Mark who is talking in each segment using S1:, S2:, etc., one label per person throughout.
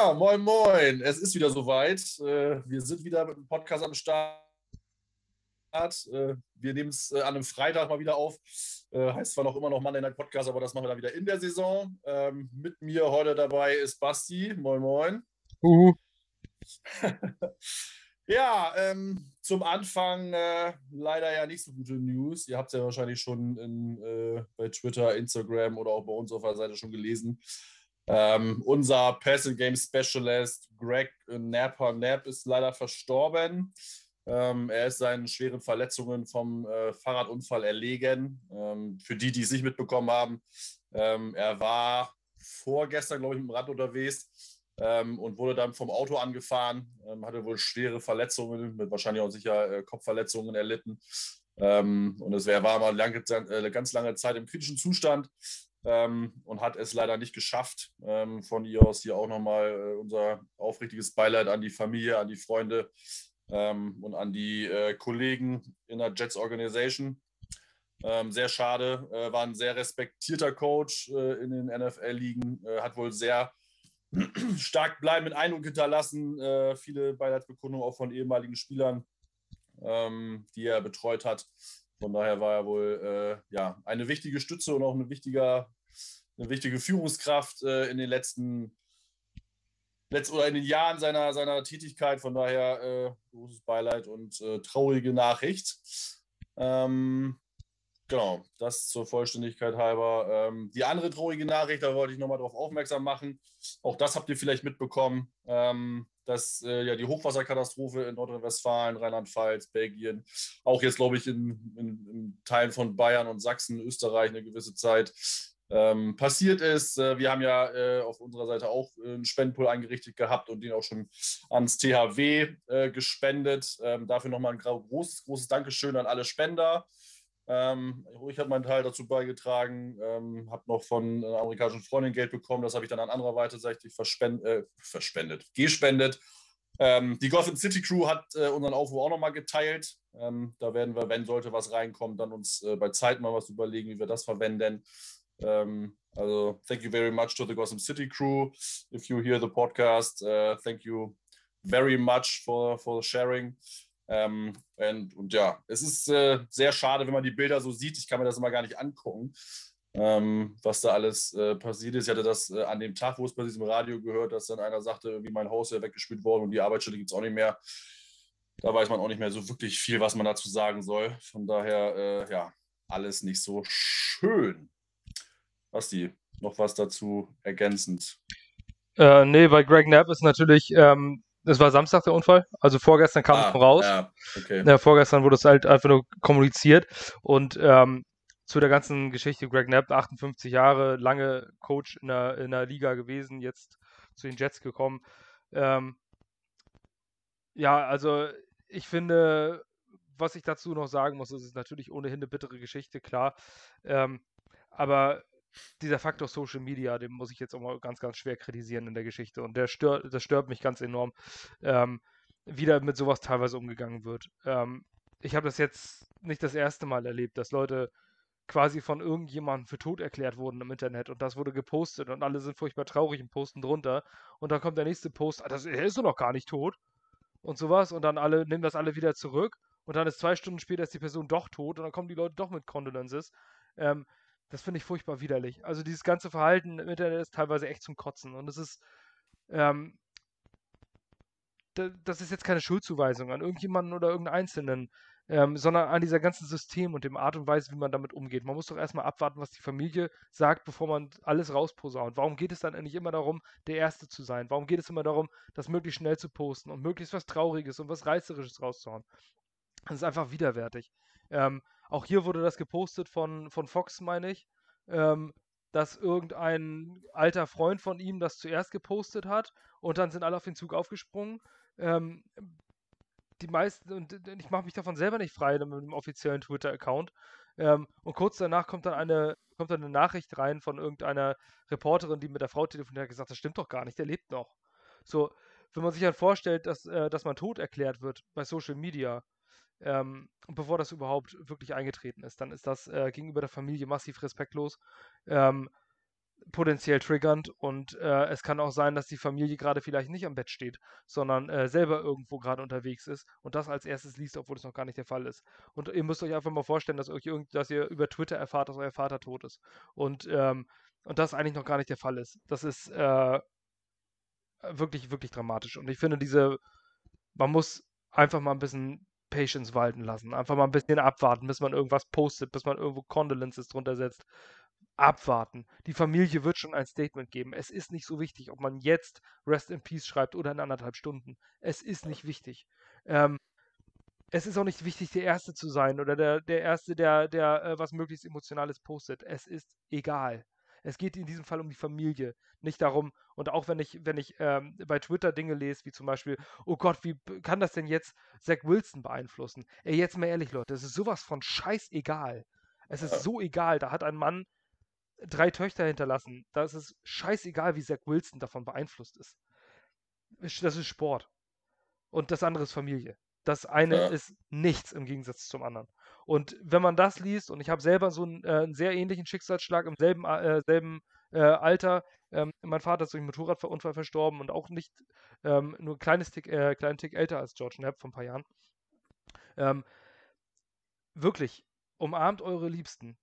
S1: Ja, moin, moin. Es ist wieder soweit. Äh, wir sind wieder mit dem Podcast am Start. Äh, wir nehmen es äh, an einem Freitag mal wieder auf. Heißt zwar noch immer noch Mann in der Podcast, aber das machen wir dann wieder in der Saison. Ähm, mit mir heute dabei ist Basti. Moin, moin. Uh. ja, ähm, zum Anfang äh, leider ja nicht so gute News. Ihr habt es ja wahrscheinlich schon in, äh, bei Twitter, Instagram oder auch bei uns auf der Seite schon gelesen. Ähm, unser Passing Game Specialist Greg Napper Knapp ist leider verstorben. Ähm, er ist seinen schweren Verletzungen vom äh, Fahrradunfall erlegen. Ähm, für die, die es nicht mitbekommen haben, ähm, er war vorgestern, glaube ich, mit dem Rad unterwegs ähm, und wurde dann vom Auto angefahren, ähm, hatte wohl schwere Verletzungen, mit wahrscheinlich auch sicher äh, Kopfverletzungen erlitten. und es war mal lange, äh, ganz lange Zeit im kritischen Zustand ähm, und hat es leider nicht geschafft. Ähm, von ihr aus hier auch nochmal äh, unser aufrichtiges Beileid an die Familie, an die Freunde ähm, und an die äh, Kollegen in der Jets Organization. Ähm, sehr schade, äh, war ein sehr respektierter Coach äh, in den NFL-Ligen, äh, hat wohl sehr stark bleibenden Eindruck hinterlassen, viele Beileidsbekundungen auch von ehemaligen Spielern, ähm, die er betreut hat. Von daher war er wohl äh, ja, eine wichtige Stütze und auch eine, wichtiger, eine wichtige Führungskraft äh, in den letzten letzt, oder in den Jahren seiner, seiner Tätigkeit. Von daher äh, großes Beileid und äh, traurige Nachricht. Ähm, genau, das zur Vollständigkeit halber. Ähm, die andere traurige Nachricht, da wollte ich nochmal darauf aufmerksam machen. Auch das habt ihr vielleicht mitbekommen. Ähm, dass äh, ja die Hochwasserkatastrophe in Nordrhein-Westfalen, Rheinland-Pfalz, Belgien, auch jetzt glaube ich in, in, in, Teilen von Bayern und Sachsen, Österreich eine gewisse Zeit ähm, passiert ist. Äh, wir haben ja äh, auf unserer Seite auch einen Spendenpool eingerichtet gehabt und den auch schon ans THW äh, gespendet. Ähm, dafür nochmal ein großes, großes Dankeschön an alle Spender. Ähm, ich habe meinen Teil dazu beigetragen, ähm, habe noch von einer amerikanischen Freundin Geld bekommen. Das habe ich dann an anderer Seite verspend, äh, verspendet, gespendet. Ähm, die Gotham City Crew hat äh, unseren Aufruf auch nochmal geteilt. Ähm, da werden wir, wenn sollte was reinkommen, dann uns äh, bei Zeit mal was überlegen, wie wir das verwenden. Ähm, also, thank you very much to the Gotham City Crew. If you hear the podcast, uh, thank you very much for, for sharing. Ähm, und, und, ja, es ist äh, sehr schade, wenn man die Bilder so sieht. Ich kann mir das immer gar nicht angucken, ähm, was da alles äh, passiert ist. Ich hatte das äh, an dem Tag, wo es bei diesem Radio gehört, dass dann einer sagte, wie mein Haus wäre weggespielt worden und die Arbeitsstelle gibt es auch nicht mehr. Da weiß man auch nicht mehr so wirklich viel, was man dazu sagen soll. Von daher, äh, ja, alles nicht so schön. Basti, noch was dazu ergänzend?
S2: Äh, nee, bei Greg Knapp ist natürlich ähm, das war Samstag der Unfall, also vorgestern kam ah, es raus. Ja, okay. ja, vorgestern wurde es halt einfach nur kommuniziert und ähm, zu der ganzen Geschichte, Greg Knapp, 58 Jahre, lange Coach in der, in der Liga gewesen, jetzt zu den Jets gekommen. Ähm, ja, also ich finde, was ich dazu noch sagen muss, ist natürlich ohnehin eine bittere Geschichte, klar. Ähm, aber dieser Faktor Social Media, den muss ich jetzt auch mal ganz, ganz schwer kritisieren in der Geschichte. Und der stört, das stört mich ganz enorm, ähm, wie da mit sowas teilweise umgegangen wird. Ähm, ich habe das jetzt nicht das erste Mal erlebt, dass Leute quasi von irgendjemandem für tot erklärt wurden im Internet und das wurde gepostet und alle sind furchtbar traurig und posten drunter und dann kommt der nächste Post, ah, das, er ist doch noch gar nicht tot und sowas und dann alle nehmen das alle wieder zurück und dann ist zwei Stunden später ist die Person doch tot und dann kommen die Leute doch mit Condolences. Ähm, das finde ich furchtbar widerlich. Also dieses ganze Verhalten im Internet ist teilweise echt zum Kotzen. Und es ist, ähm, das ist jetzt keine Schuldzuweisung an irgendjemanden oder irgendeinen Einzelnen, ähm, sondern an dieser ganzen System und dem Art und Weise, wie man damit umgeht. Man muss doch erstmal abwarten, was die Familie sagt, bevor man alles rausposaunt. Warum geht es dann eigentlich immer darum, der Erste zu sein? Warum geht es immer darum, das möglichst schnell zu posten und möglichst was Trauriges und was Reißerisches rauszuhauen? Das ist einfach widerwärtig. Ähm, auch hier wurde das gepostet von, von Fox, meine ich, ähm, dass irgendein alter Freund von ihm das zuerst gepostet hat und dann sind alle auf den Zug aufgesprungen. Ähm, die meisten, und ich mache mich davon selber nicht frei mit dem offiziellen Twitter-Account. Ähm, und kurz danach kommt dann eine, kommt dann eine Nachricht rein von irgendeiner Reporterin, die mit der Frau telefoniert hat, gesagt, das stimmt doch gar nicht, der lebt noch. So, wenn man sich dann vorstellt, dass, äh, dass man tot erklärt wird bei Social Media, ähm, bevor das überhaupt wirklich eingetreten ist, dann ist das äh, gegenüber der Familie massiv respektlos. Ähm, potenziell triggernd und äh, es kann auch sein, dass die Familie gerade vielleicht nicht am Bett steht, sondern äh, selber irgendwo gerade unterwegs ist und das als erstes liest, obwohl es noch gar nicht der Fall ist. Und ihr müsst euch einfach mal vorstellen, dass, euch irgend, dass ihr über Twitter erfahrt, dass euer Vater tot ist. Und, ähm, und das eigentlich noch gar nicht der Fall ist. Das ist äh, wirklich, wirklich dramatisch. Und ich finde, diese, man muss einfach mal ein bisschen Patience walten lassen. Einfach mal ein bisschen abwarten, bis man irgendwas postet, bis man irgendwo Condolences drunter setzt abwarten. Die Familie wird schon ein Statement geben. Es ist nicht so wichtig, ob man jetzt Rest in Peace schreibt oder in anderthalb Stunden. Es ist nicht wichtig. Ähm, es ist auch nicht wichtig, der Erste zu sein oder der, der Erste, der, der äh, was möglichst Emotionales postet. Es ist egal. Es geht in diesem Fall um die Familie, nicht darum, und auch wenn ich, wenn ich ähm, bei Twitter Dinge lese, wie zum Beispiel, oh Gott, wie kann das denn jetzt Zach Wilson beeinflussen? Ey, jetzt mal ehrlich, Leute, es ist sowas von scheißegal. Es ist so egal. Da hat ein Mann drei Töchter hinterlassen. Da ist es scheißegal, wie Zach Wilson davon beeinflusst ist. Das ist Sport. Und das andere ist Familie. Das eine ja. ist nichts im Gegensatz zum anderen. Und wenn man das liest, und ich habe selber so einen, äh, einen, sehr ähnlichen Schicksalsschlag im selben, äh, selben äh, Alter, ähm, mein Vater ist durch einen Motorradunfall verstorben und auch nicht ähm, nur ein kleines Tick, äh, kleinen Tick älter als George Knapp vor ein paar Jahren. Ähm, wirklich, umarmt eure Liebsten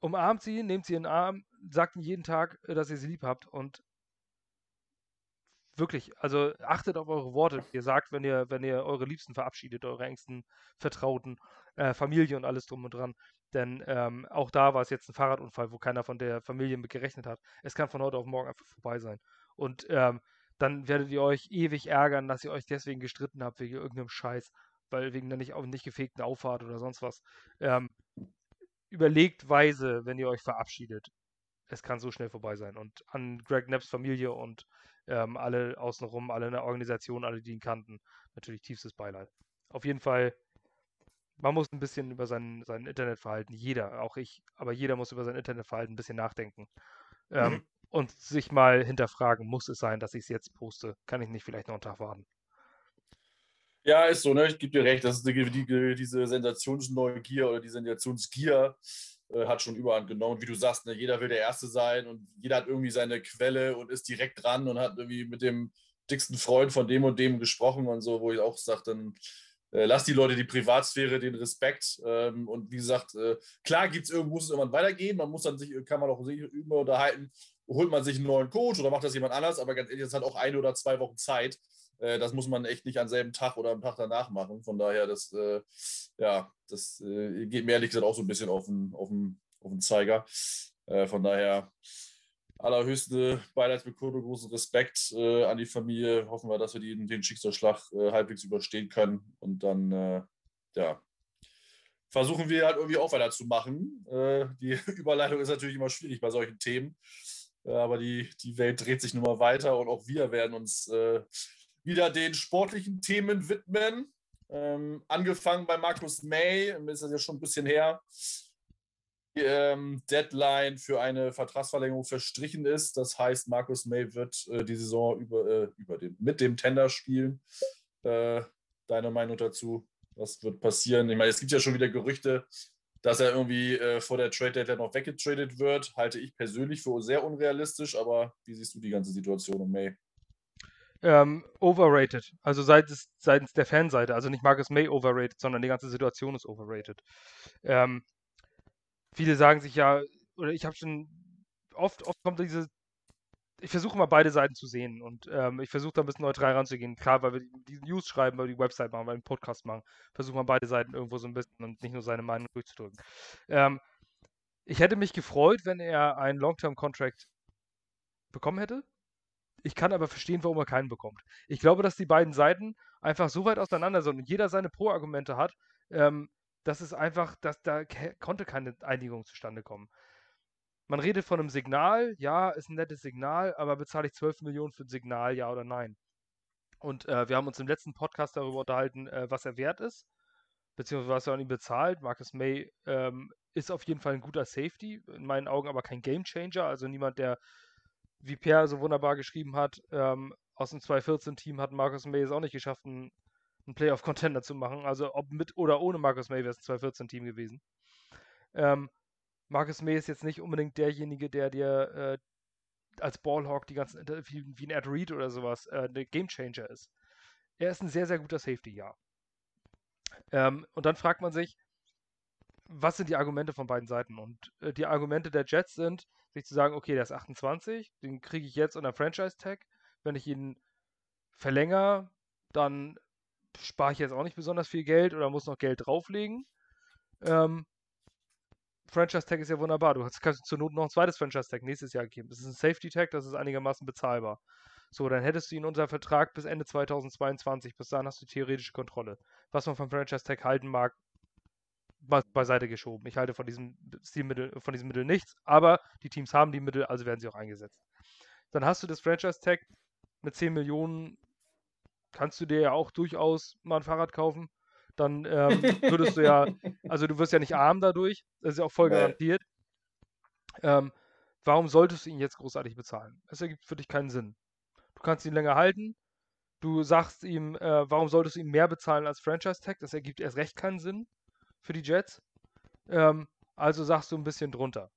S2: umarmt sie, nehmt sie in den Arm, sagt ihnen jeden Tag, äh, dass ihr sie lieb habt und wirklich, also achtet auf eure Worte. Ihr sagt, wenn ihr, wenn ihr eure Liebsten verabschiedet, eure engsten Vertrauten, äh, Familie und alles drum und dran. Denn ähm, auch da war es jetzt ein Fahrradunfall, wo keiner von der Familie mit gerechnet hat. Es kann von heute auf morgen einfach vorbei sein. Und ähm, dann werdet ihr euch ewig ärgern, dass ihr euch deswegen gestritten habt wegen irgendeinem Scheiß, weil wegen der nicht, nicht gefegten Auffahrt oder sonst was. Ähm, überlegt weise, wenn ihr euch verabschiedet. Es kann so schnell vorbei sein. Und an Greg Knapps Familie und ähm, alle außenrum, alle in der Organisation, alle, die ihn kannten, natürlich tiefstes Beileid. Auf jeden Fall, man muss ein bisschen über sein, sein Internetverhalten, jeder, auch ich, aber jeder muss über sein Internetverhalten ein bisschen nachdenken. Ähm, mhm. Und sich mal hinterfragen, muss es sein, dass ich es jetzt poste? Kann ich nicht vielleicht noch einen Tag warten?
S1: Ja, ist so, ne? Ich gebe dir recht, das ist die, die, diese Sensationsneugier oder die Sensationsgier äh, hat schon überhand genommen. Wie du sagst, ne? jeder will der Erste sein und jeder hat irgendwie seine Quelle und ist direkt dran und hat irgendwie mit dem dicksten Freund von dem und dem gesprochen und so, wo ich auch sage, dann äh, lass die Leute die Privatsphäre, den Respekt. Ähm, und wie gesagt, äh, klar gibt's irgendwo, muss es irgendwann weitergehen. Man muss dann sich, kann man auch sich über unterhalten, holt man sich einen neuen Coach oder macht das jemand anders, aber ganz ehrlich, es hat auch eine oder zwei Wochen Zeit. Äh, das muss man echt nicht am selben Tag oder am Tag danach machen. Von daher, das, äh, ja, das äh, geht mir ehrlich gesagt auch so ein bisschen auf den, auf den, auf den Zeiger. Äh, von daher allerhöchste Beileidsbekundung, großen Respekt äh, an die Familie. Hoffen wir, dass wir die, den Schicksalsschlag äh, halbwegs überstehen können. Und dann, ja, versuchen wir halt irgendwie auch weiterzumachen. die Überleitung ist natürlich immer schwierig bei solchen Themen. Aber die, die Welt dreht sich nun mal weiter und auch wir werden uns wieder den sportlichen Themen widmen. Ähm, angefangen bei Markus May, ist das ja schon ein bisschen her. Die, ähm, Deadline für eine Vertragsverlängerung verstrichen ist. Das heißt, Markus May wird äh, die Saison über, äh, über den, mit dem Tender spielen. Äh, deine Meinung dazu? Was wird passieren? Ich meine, es gibt ja schon wieder Gerüchte, dass er irgendwie äh, vor der Trade Deadline noch weggetradet wird. Halte ich persönlich für sehr unrealistisch, aber wie siehst du die ganze Situation um May?
S2: Ähm, overrated. Also seitens, seitens der Fanseite. Also nicht Marcus May overrated, sondern die ganze Situation ist overrated. Ähm, viele sagen sich ja, oder ich habe schon oft, oft kommt diese. Ich versuche mal beide Seiten zu sehen und ähm, ich versuche da ein bisschen neutral ranzugehen. Klar, weil wir die News schreiben, weil wir die Website machen, weil wir einen Podcast machen. Versuche mal beide Seiten irgendwo so ein bisschen und nicht nur seine Meinung durchzudrücken. Ähm, ich hätte mich gefreut, wenn er einen Long-Term-Contract bekommen hätte ich kann aber verstehen, warum er keinen bekommt. Ich glaube, dass die beiden Seiten einfach so weit auseinander sind und jeder seine Pro-Argumente hat, ähm, dass es einfach, dass da konnte keine Einigung zustande kommen. Man redet von einem Signal, ja, ist ein nettes Signal, aber bezahle ich 12 Millionen für ein Signal, ja oder nein? Und äh, wir haben uns im letzten Podcast darüber unterhalten, äh, was er wert ist, beziehungsweise was er an ihm bezahlt. Marcus May ähm, ist auf jeden Fall ein guter Safety, in meinen Augen aber kein Gamechanger, also niemand, der wie Pierre so wunderbar geschrieben hat, ähm, aus dem 214-Team hat Marcus May es auch nicht geschafft, einen, einen Playoff-Contender zu machen. Also ob mit oder ohne Marcus May wäre es ein 214-Team gewesen. Ähm, Marcus May ist jetzt nicht unbedingt derjenige, der dir äh, als Ballhawk die ganzen, wie, wie ein Ed Reed oder sowas, äh, der Gamechanger ist. Er ist ein sehr, sehr guter Safety, ja. Ähm, und dann fragt man sich, was sind die Argumente von beiden Seiten? Und äh, die Argumente der Jets sind, sich zu sagen, okay, der ist 28, den kriege ich jetzt unter Franchise-Tag. Wenn ich ihn verlängere, dann spare ich jetzt auch nicht besonders viel Geld oder muss noch Geld drauflegen. Ähm, Franchise-Tag ist ja wunderbar. Du kannst zur Not noch ein zweites Franchise-Tag nächstes Jahr geben. Das ist ein Safety-Tag, das ist einigermaßen bezahlbar. So, dann hättest du ihn unter Vertrag bis Ende 2022. Bis dahin hast du theoretische Kontrolle. Was man vom Franchise-Tag halten mag, beiseite geschoben. Ich halte von diesem Stilmittel, von diesem Mittel nichts, aber die Teams haben die Mittel, also werden sie auch eingesetzt. Dann hast du das Franchise-Tag mit 10 Millionen, kannst du dir ja auch durchaus mal ein Fahrrad kaufen. Dann ähm, würdest du ja, also du wirst ja nicht arm dadurch, das ist ja auch voll garantiert. Ähm, warum solltest du ihn jetzt großartig bezahlen? Es ergibt für dich keinen Sinn. Du kannst ihn länger halten. Du sagst ihm, äh, warum solltest du ihm mehr bezahlen als Franchise-Tag? Das ergibt erst recht keinen Sinn für die Jets. Ähm, also sagst du ein bisschen drunter.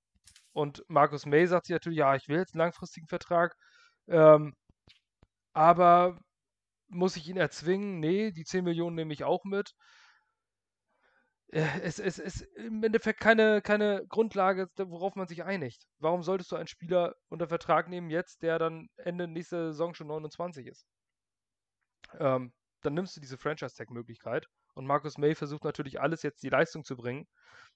S2: Und Markus May sagt sich natürlich, ja, ich will jetzt einen langfristigen Vertrag. Ähm, aber muss ich ihn erzwingen? Nee, die 10 Millionen nehme ich auch mit. Äh, es, ist im Endeffekt keine, keine Grundlage, worauf man sich einigt. Warum solltest du einen Spieler unter Vertrag nehmen jetzt, der dann Ende nächster Saison schon 29 ist? Ähm, dann nimmst du diese Franchise-Tag-Möglichkeit und Markus May versucht natürlich alles jetzt die Leistung zu bringen.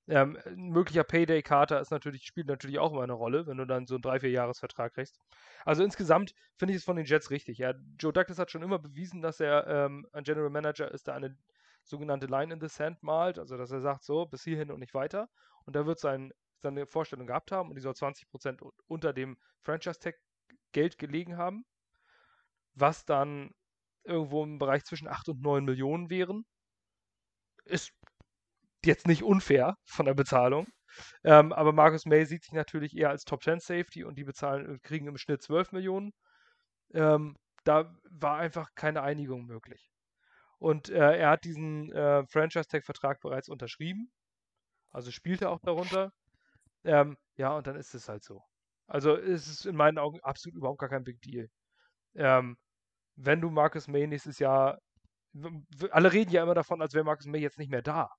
S2: Ähm, ein möglicher Payday-Kater natürlich, spielt natürlich auch immer eine Rolle, wenn du dann so einen 3-4-Jahres-Vertrag kriegst. Also insgesamt finde ich es von den Jets richtig. Ja, Joe Douglas hat schon immer bewiesen, dass er ähm, ein General Manager ist, der eine sogenannte Line in the Sand malt, also dass er sagt, so, bis hierhin und nicht weiter. Und da wird sein, seine Vorstellung gehabt haben und die soll 20% unter dem Franchise-Tag Geld gelegen haben, was dann irgendwo im Bereich zwischen 8 und 9 Millionen wären ist jetzt nicht unfair von der Bezahlung. Ähm, aber Marcus May sieht sich natürlich eher als Top 10 Safety und die bezahlen, kriegen im Schnitt 12 Millionen. Ähm, da war einfach keine Einigung möglich. Und äh, er hat diesen äh, Franchise-Tag-Vertrag bereits unterschrieben. Also spielt er auch darunter. Ähm, ja, und dann ist es halt so. Also ist es in meinen Augen absolut überhaupt gar kein Big Deal. Ähm, wenn du Marcus May nächstes Jahr alle reden ja immer davon, als wäre Marcus May jetzt nicht mehr da.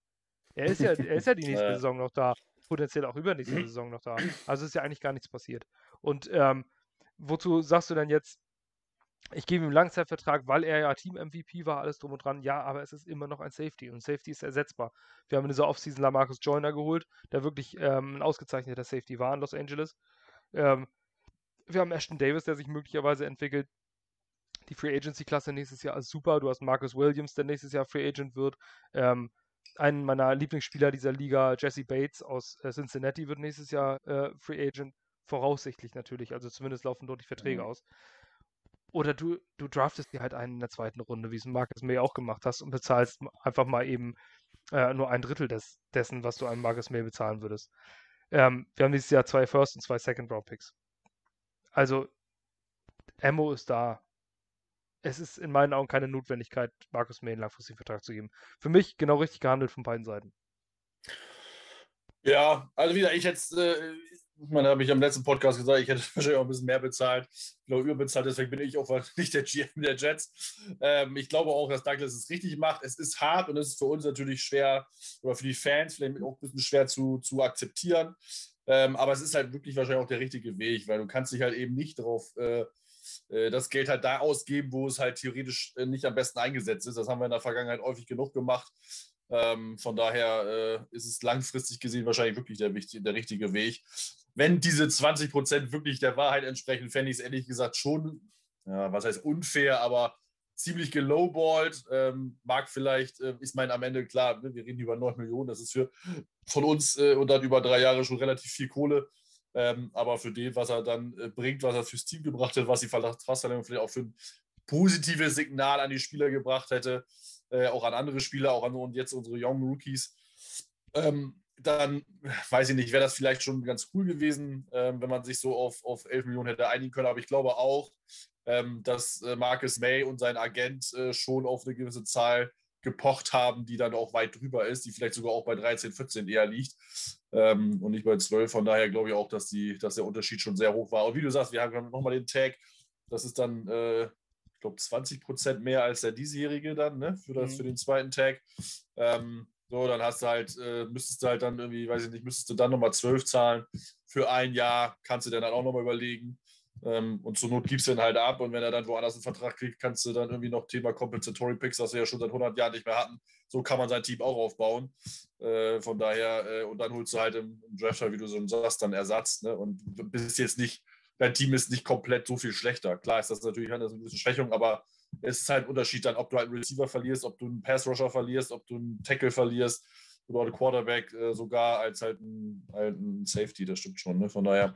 S2: Er ist ja, er ist ja die nächste Saison noch da, potenziell auch übernächste Saison noch da. Also ist ja eigentlich gar nichts passiert. Und ähm, wozu sagst du denn jetzt, ich gebe ihm einen Langzeitvertrag, weil er ja Team-MVP war, alles drum und dran. Ja, aber es ist immer noch ein Safety und Safety ist ersetzbar. Wir haben in dieser Offseason Lamarcus Joyner geholt, der wirklich ähm, ein ausgezeichneter Safety war in Los Angeles. Ähm, wir haben Ashton Davis, der sich möglicherweise entwickelt. Die Free Agency-Klasse nächstes Jahr ist super. Du hast Marcus Williams, der nächstes Jahr Free Agent wird. Ähm, einen meiner Lieblingsspieler dieser Liga, Jesse Bates aus äh, Cincinnati, wird nächstes Jahr äh, Free Agent. Voraussichtlich natürlich. Also zumindest laufen dort die Verträge mhm. aus. Oder du, du draftest dir halt einen in der zweiten Runde, wie es Marcus May auch gemacht hast, und bezahlst einfach mal eben äh, nur ein Drittel des, dessen, was du einem Marcus May bezahlen würdest. Ähm, wir haben dieses Jahr zwei First- und zwei Second-Round-Picks. Also, Ammo ist da es ist in meinen Augen keine Notwendigkeit, Markus May einen langfristigen Vertrag zu geben. Für mich genau richtig gehandelt von beiden Seiten.
S1: Ja, also wieder, ich jetzt, äh, ich habe ich am letzten Podcast gesagt, ich hätte wahrscheinlich auch ein bisschen mehr bezahlt. Glaube, überbezahlt, deswegen bin ich auch nicht der GM der Jets. Ähm, ich glaube auch, dass Douglas es richtig macht. Es ist hart und es ist für uns natürlich schwer, oder für die Fans vielleicht auch ein bisschen schwer zu, zu akzeptieren. Ähm, aber es ist halt wirklich wahrscheinlich auch der richtige Weg, weil du kannst dich halt eben nicht darauf äh, äh, das Geld halt da ausgeben, wo es halt theoretisch äh, nicht am besten eingesetzt ist. Das haben wir in der Vergangenheit häufig genug gemacht. Ähm, von daher äh, ist es langfristig gesehen wahrscheinlich wirklich der, der richtige Weg. Wenn diese 20 Prozent wirklich der Wahrheit entsprechen, fände ich es ehrlich gesagt schon, ja, was heißt unfair, aber ziemlich gelowballt. Ähm, mag vielleicht, äh, ist mein am Ende klar, wir reden über 9 Millionen, das ist für von uns äh, und dann über drei Jahre schon relativ viel Kohle. Ähm, aber für den, was er dann äh, bringt, was er fürs Team gebracht hat, was die Vertragsverlängerung vielleicht auch für ein positives Signal an die Spieler gebracht hätte, äh, auch an andere Spieler, auch an und jetzt unsere Young Rookies, ähm, dann weiß ich nicht, wäre das vielleicht schon ganz cool gewesen, ähm, wenn man sich so auf, auf 11 Millionen hätte einigen können. Aber ich glaube auch, ähm, dass äh, Marcus May und sein Agent äh, schon auf eine gewisse Zahl gepocht haben, die dann auch weit drüber ist, die vielleicht sogar auch bei 13, 14 eher liegt. Ähm, und nicht bei 12. Von daher glaube ich auch, dass, die, dass der Unterschied schon sehr hoch war. Und wie du sagst, wir haben nochmal den Tag. Das ist dann, äh, ich glaube, 20 Prozent mehr als der diesjährige dann, ne? Für, das, mhm. für den zweiten Tag. Ähm, so, dann hast du halt, äh, müsstest du halt dann irgendwie, weiß ich nicht, müsstest du dann nochmal 12 zahlen. Für ein Jahr kannst du dann halt auch nochmal überlegen. Ähm, und zur Not gibst du ihn halt ab. Und wenn er dann woanders einen Vertrag kriegt, kannst du dann irgendwie noch Thema Compensatory Picks, was wir ja schon seit 100 Jahren nicht mehr hatten. So kann man sein Team auch aufbauen. Äh, von daher, äh, und dann holst du halt im, im Draft, wie du so sagst, dann Ersatz. Ne? Und bist jetzt nicht, dein Team ist nicht komplett so viel schlechter. Klar ist das natürlich eine gewisse Schwächung, aber es ist halt ein Unterschied dann, ob du halt einen Receiver verlierst, ob du einen Pass-Rusher verlierst, ob du einen Tackle verlierst oder einen Quarterback äh, sogar als halt ein, halt ein, Safety, das stimmt schon. Ne? Von daher,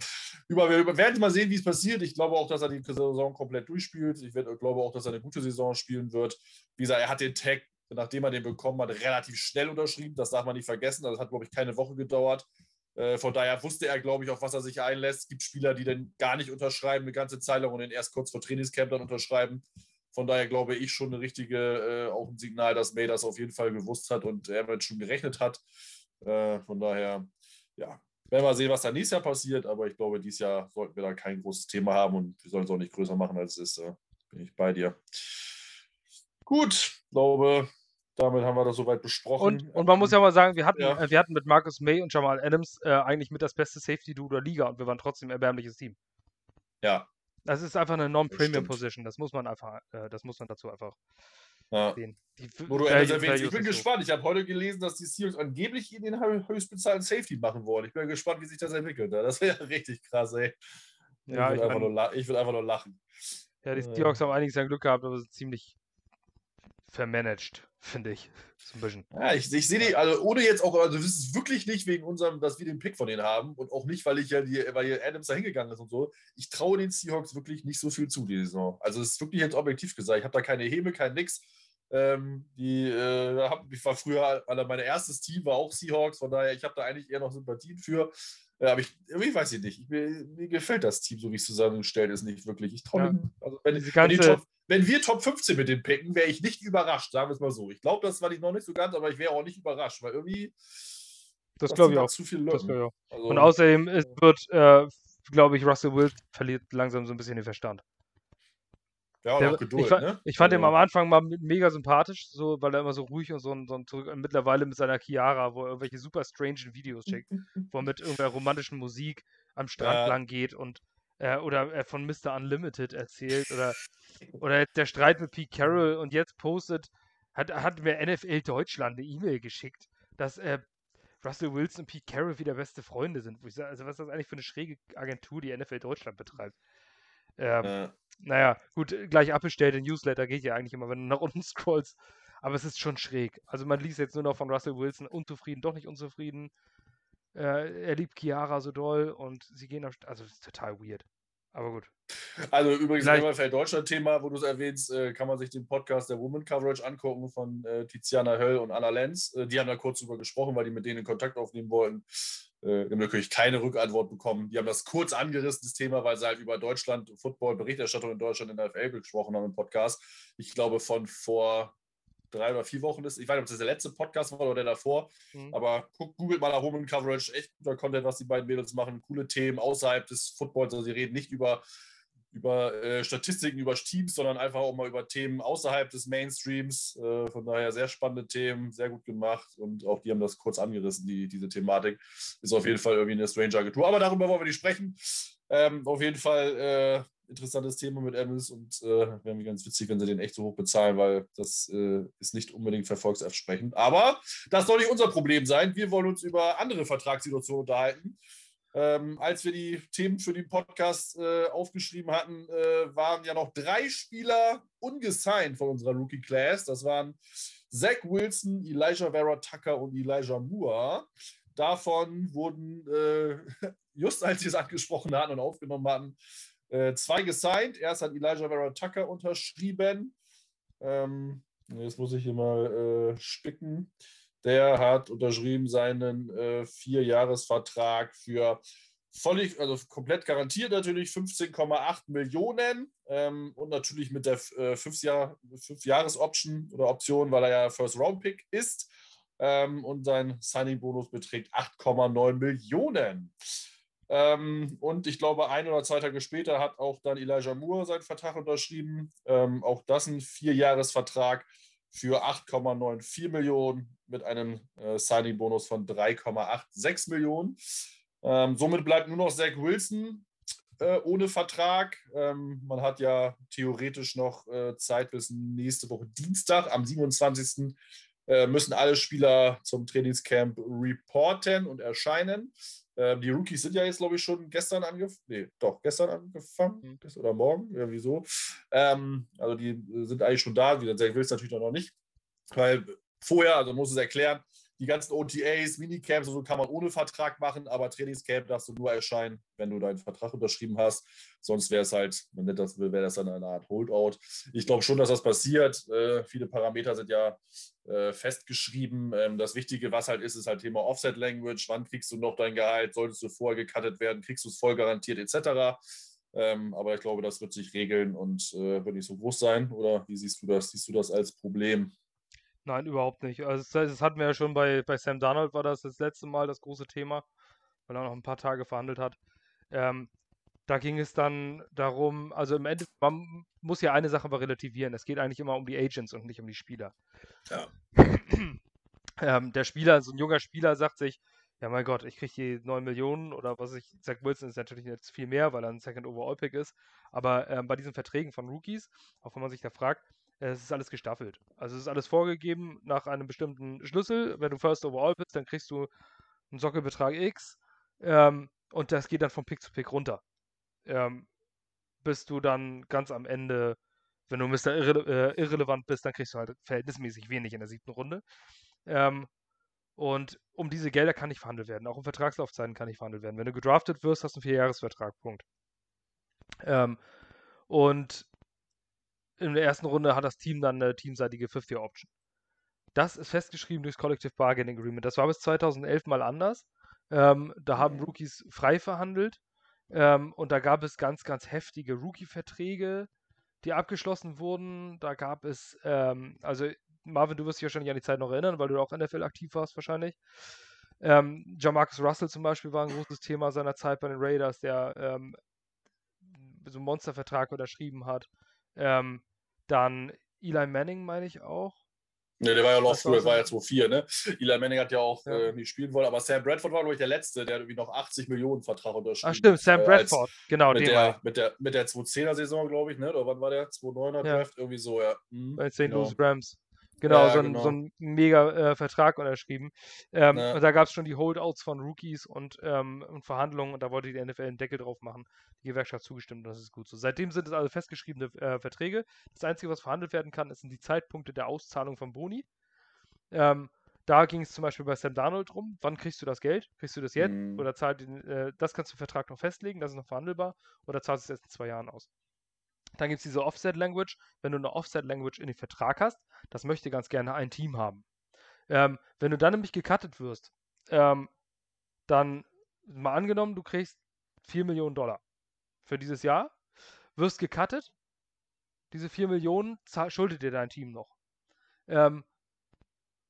S1: über, wir werden mal sehen, wie es passiert. Ich glaube auch, dass er die Saison komplett durchspielt. Ich glaube auch, dass er eine gute Saison spielen wird. Wie gesagt, er hat den Tag, nachdem er den bekommen hat, relativ schnell unterschrieben. Das darf man nicht vergessen. Das hat, glaube ich, keine Woche gedauert. Äh, von daher wusste er, glaube ich, auf was er sich einlässt. Es gibt Spieler, die dann gar nicht unterschreiben, eine ganze Zeit lang und dann erst kurz vor Trainingscamp dann unterschreiben. Von daher glaube ich schon eine richtige, äh, auch ein Signal, dass May das auf jeden Fall gewusst hat und er mit schon gerechnet hat. Äh, von daher, ja, werden wir sehen, was da nächstes Jahr passiert. Aber ich glaube, dieses Jahr sollten wir da kein großes Thema haben und wir sollen es auch nicht größer machen, als es ist. Äh, bin ich bei dir. Gut, ich glaube, damit haben wir das soweit besprochen.
S2: Und, und man muss ja mal sagen, wir hatten, ja. äh, wir hatten mit Marcus May und Jamal Adams äh, eigentlich mit das beste Safety-Duo der Liga und wir waren trotzdem ein erbärmliches Team.
S1: Ja,
S2: das ist einfach eine Non-Premium-Position. Das muss man einfach, äh, das muss man dazu einfach
S1: ja. sehen. Die, Wo du erwähnst, ich bin gespannt. Ich habe heute gelesen, dass die Seahawks angeblich in den höchstbezahlten Safety machen wollen. Ich bin gespannt, wie sich das entwickelt. Das wäre richtig krass, ey. Ja, ich, will einfach nur, ich will einfach nur lachen.
S2: Ja, die Seahawks haben einiges an Glück gehabt, aber sind ziemlich vermanagt, finde ich. So ein bisschen.
S1: Ja, ich, ich sehe die, also ohne jetzt auch, also das ist wirklich nicht wegen unserem, dass wir den Pick von denen haben und auch nicht, weil ich ja die, weil hier Adams da hingegangen ist und so. Ich traue den Seahawks wirklich nicht so viel zu, die Saison. Also es ist wirklich jetzt objektiv gesagt. Ich habe da keine Häme, kein Nix. Ähm, die, äh, hab, ich war früher, also mein erstes Team war auch Seahawks, von daher, ich habe da eigentlich eher noch Sympathien für. Äh, aber ich, ich weiß nicht, ich, mir, mir, gefällt das Team, so wie es zusammengestellt ist, nicht wirklich. Ich traue ja. also wenn, wenn, Top, wenn wir Top 15 mit den picken, wäre ich nicht überrascht, sagen wir es mal so. Ich glaube, das war ich noch nicht so ganz, aber ich wäre auch nicht überrascht, weil irgendwie.
S2: Das glaube ich auch. Zu viel das ich auch. Also, Und außerdem es wird, äh, glaube ich, Russell Wilson verliert langsam so ein bisschen den Verstand. Ja, und der, Geduld, ich, ne? ich fand also, ihn am Anfang mal mega sympathisch, so, weil er immer so ruhig und so, und, so und zurück, mittlerweile mit seiner Chiara, wo er irgendwelche super strange Videos schickt, wo er mit irgendeiner romantischen Musik am Strand ja. lang geht und äh, oder er von Mr. Unlimited erzählt oder, oder der Streit mit Pete Carroll und jetzt postet, hat, hat mir NFL Deutschland eine E-Mail geschickt, dass äh, Russell Wilson und Pete Carroll wieder beste Freunde sind. Sag, also was ist das eigentlich für eine schräge Agentur, die NFL Deutschland betreibt? Ähm, ja. Naja, gut, gleich abbestellt, den Newsletter geht ja eigentlich immer, wenn du nach unten scrollst. Aber es ist schon schräg. Also man liest jetzt nur noch von Russell Wilson unzufrieden, doch nicht unzufrieden. Äh, er liebt Chiara so doll und sie gehen auf. Also, das ist total weird. Aber gut.
S1: Also, übrigens, MFL Deutschland-Thema, wo du es erwähnst, äh, kann man sich den Podcast der Woman Coverage angucken von äh, Tiziana Höll und Anna Lenz. Äh, die haben da kurz drüber gesprochen, weil die mit denen in Kontakt aufnehmen wollten. Äh, natürlich keine Rückantwort bekommen. Die haben das kurz angerissen, das Thema, weil sie halt über Deutschland, Football, Berichterstattung in Deutschland in der FL gesprochen haben im Podcast. Ich glaube, von vor drei oder vier Wochen ist. Ich weiß nicht, ob das der letzte Podcast war oder der davor. Mhm. Aber guck, googelt mal nach Women Coverage. Echt guter Content, was die beiden Mädels machen. Coole Themen außerhalb des Footballs. Also sie reden nicht über, über äh, Statistiken, über Teams, sondern einfach auch mal über Themen außerhalb des Mainstreams. Äh, von daher sehr spannende Themen, sehr gut gemacht. Und auch die haben das kurz angerissen, die, diese Thematik. Ist auf jeden Fall irgendwie eine Stranger-Agentur. Aber darüber wollen wir nicht sprechen. Ähm, auf jeden Fall äh, interessantes Thema mit Evans und äh, wäre mir ganz witzig, wenn sie den echt so hoch bezahlen, weil das äh, ist nicht unbedingt verfolgsersprechend. Aber das soll nicht unser Problem sein. Wir wollen uns über andere Vertragssituationen unterhalten. Ähm, als wir die Themen für den Podcast äh, aufgeschrieben hatten, äh, waren ja noch drei Spieler ungesigned von unserer Rookie Class. Das waren Zach Wilson, Elijah Vera Tucker und Elijah Moore. Davon wurden, äh, just als sie es angesprochen hatten und aufgenommen hatten, äh, zwei gesigned. Erst hat Elijah Vera Tucker unterschrieben. Ähm, jetzt muss ich hier mal äh, spicken. Der hat unterschrieben seinen äh, Vierjahresvertrag für völlig, also komplett garantiert natürlich 15,8 Millionen ähm, und natürlich mit der äh, fünf, Jahr, fünf Jahres Option oder Option, weil er ja First Round Pick ist. ähm, und sein Signing-Bonus beträgt 8,9 Millionen. Ähm, und ich glaube, ein oder zwei Tage später hat auch dann Elijah Moore seinen Vertrag unterschrieben. Ähm, auch das ein Vierjahresvertrag für 8,94 Millionen mit einem äh, Signing-Bonus von 3,86 Millionen. Ähm, somit bleibt nur noch Zach Wilson äh, ohne Vertrag. Ähm, man hat ja theoretisch noch äh, Zeit bis nächste Woche Dienstag. Am 27. Äh, müssen alle Spieler zum Trainingscamp reporten und erscheinen. Ähm, die Rookies sind ja jetzt, glaube ich, schon gestern angefangen. Nee, doch, gestern angefangen. Mhm. Oder morgen, irgendwie so. Ähm, also die sind eigentlich schon da. Wie gesagt, ich will es natürlich noch nicht. Weil vorher, also muss es erklären, die ganzen OTAs, Minicamps und so kann man ohne Vertrag machen, aber Trainingscamp darfst du nur erscheinen, wenn du deinen Vertrag unterschrieben hast. Sonst wäre es halt, man nennt das, wäre das dann eine Art Holdout. Ich glaube schon, dass das passiert. Äh, viele Parameter sind ja äh, festgeschrieben. Ähm, das Wichtige, was halt ist, ist halt Thema Offset Language. Wann kriegst du noch dein Gehalt? Solltest du vorher gecuttet werden? Kriegst du es voll garantiert etc. Ähm, aber ich glaube, das wird sich regeln und äh, wird nicht so groß sein. Oder wie siehst du das? Siehst du das als Problem?
S2: Nein, überhaupt nicht. Also das, das hatten wir ja schon bei, bei Sam Darnold, war das das letzte Mal das große Thema, weil er noch ein paar Tage verhandelt hat. Ähm, da ging es dann darum, also im Endeffekt, man muss ja eine Sache aber relativieren. Es geht eigentlich immer um die Agents und nicht um die Spieler.
S1: Ja.
S2: ähm, der Spieler, so ein junger Spieler sagt sich, ja mein Gott, ich kriege hier 9 Millionen oder was ich, Zach Wilson ist natürlich jetzt viel mehr, weil er ein Second Overall Pick ist, aber ähm, bei diesen Verträgen von Rookies, auch wenn man sich da fragt, es ist alles gestaffelt. Also es ist alles vorgegeben nach einem bestimmten Schlüssel. Wenn du First Overall bist, dann kriegst du einen Sockelbetrag X ähm, und das geht dann von Pick zu Pick runter. Ähm, bis du dann ganz am Ende, wenn du Mr. Irre äh, irrelevant bist, dann kriegst du halt verhältnismäßig wenig in der siebten Runde. Ähm, und um diese Gelder kann nicht verhandelt werden. Auch um Vertragslaufzeiten kann nicht verhandelt werden. Wenn du gedraftet wirst, hast du einen Vierjahresvertrag. Punkt. Ähm, und in der ersten Runde hat das Team dann eine teamseitige Fifth-Year-Option. Das ist festgeschrieben durchs Collective Bargaining Agreement. Das war bis 2011 mal anders. Ähm, da haben. Rookies frei verhandelt ähm, und da gab es ganz, ganz heftige Rookie-Verträge, die abgeschlossen wurden. Da gab es, ähm, also Marvin, du wirst dich wahrscheinlich an die Zeit noch erinnern, weil du auch NFL aktiv warst wahrscheinlich. Ähm, Jamarcus Russell zum Beispiel war ein großes Thema seiner Zeit bei den Raiders, der ähm, so einen Monstervertrag unterschrieben hat. Ähm, dann Eli Manning, meine ich auch.
S1: Ne, der war ja noch früher, war ja 2-4, ne? Eli Manning hat ja auch ja. Äh, nicht spielen wollen, aber Sam Bradford war, glaube ich, der Letzte, der irgendwie noch 80 Millionen Vertrag unterschrieben
S2: Ach stimmt, Sam äh, Bradford, äh, genau.
S1: Mit der, mit der, mit der 210er-Saison, glaube ich, ne? Oder wann war der? 2-9er Draft? Ja. Irgendwie so, ja.
S2: Mhm, Bei St. Louis genau. Rams. Genau, ja, so, ein, genau. so ein mega äh, Vertrag unterschrieben. Ähm, ja. Und da gab es schon die Holdouts von Rookies und, ähm, und, Verhandlungen und da wollte die NFL einen Deckel drauf machen. Die Gewerkschaft zugestimmt und das ist gut so. Seitdem sind es also festgeschriebene äh, Verträge. Das Einzige, was verhandelt werden kann, sind die Zeitpunkte der Auszahlung von Boni. Ähm, da ging es zum Beispiel bei Sam Darnold drum. Wann kriegst du das Geld? Kriegst du das jetzt? Mhm. Oder zahlt den, äh, das kannst du im Vertrag noch festlegen, das ist noch verhandelbar. Oder zahlst du es erst in zwei Jahren aus? Dann gibt es diese Offset-Language. Wenn du eine Offset-Language in den Vertrag hast, das möchte ganz gerne ein Team haben. Ähm, wenn du dann nämlich gecuttet wirst, ähm, dann mal angenommen, du kriegst 4 Millionen Dollar für dieses Jahr, wirst gecuttet, diese 4 Millionen schuldet dir dein Team noch. Ähm,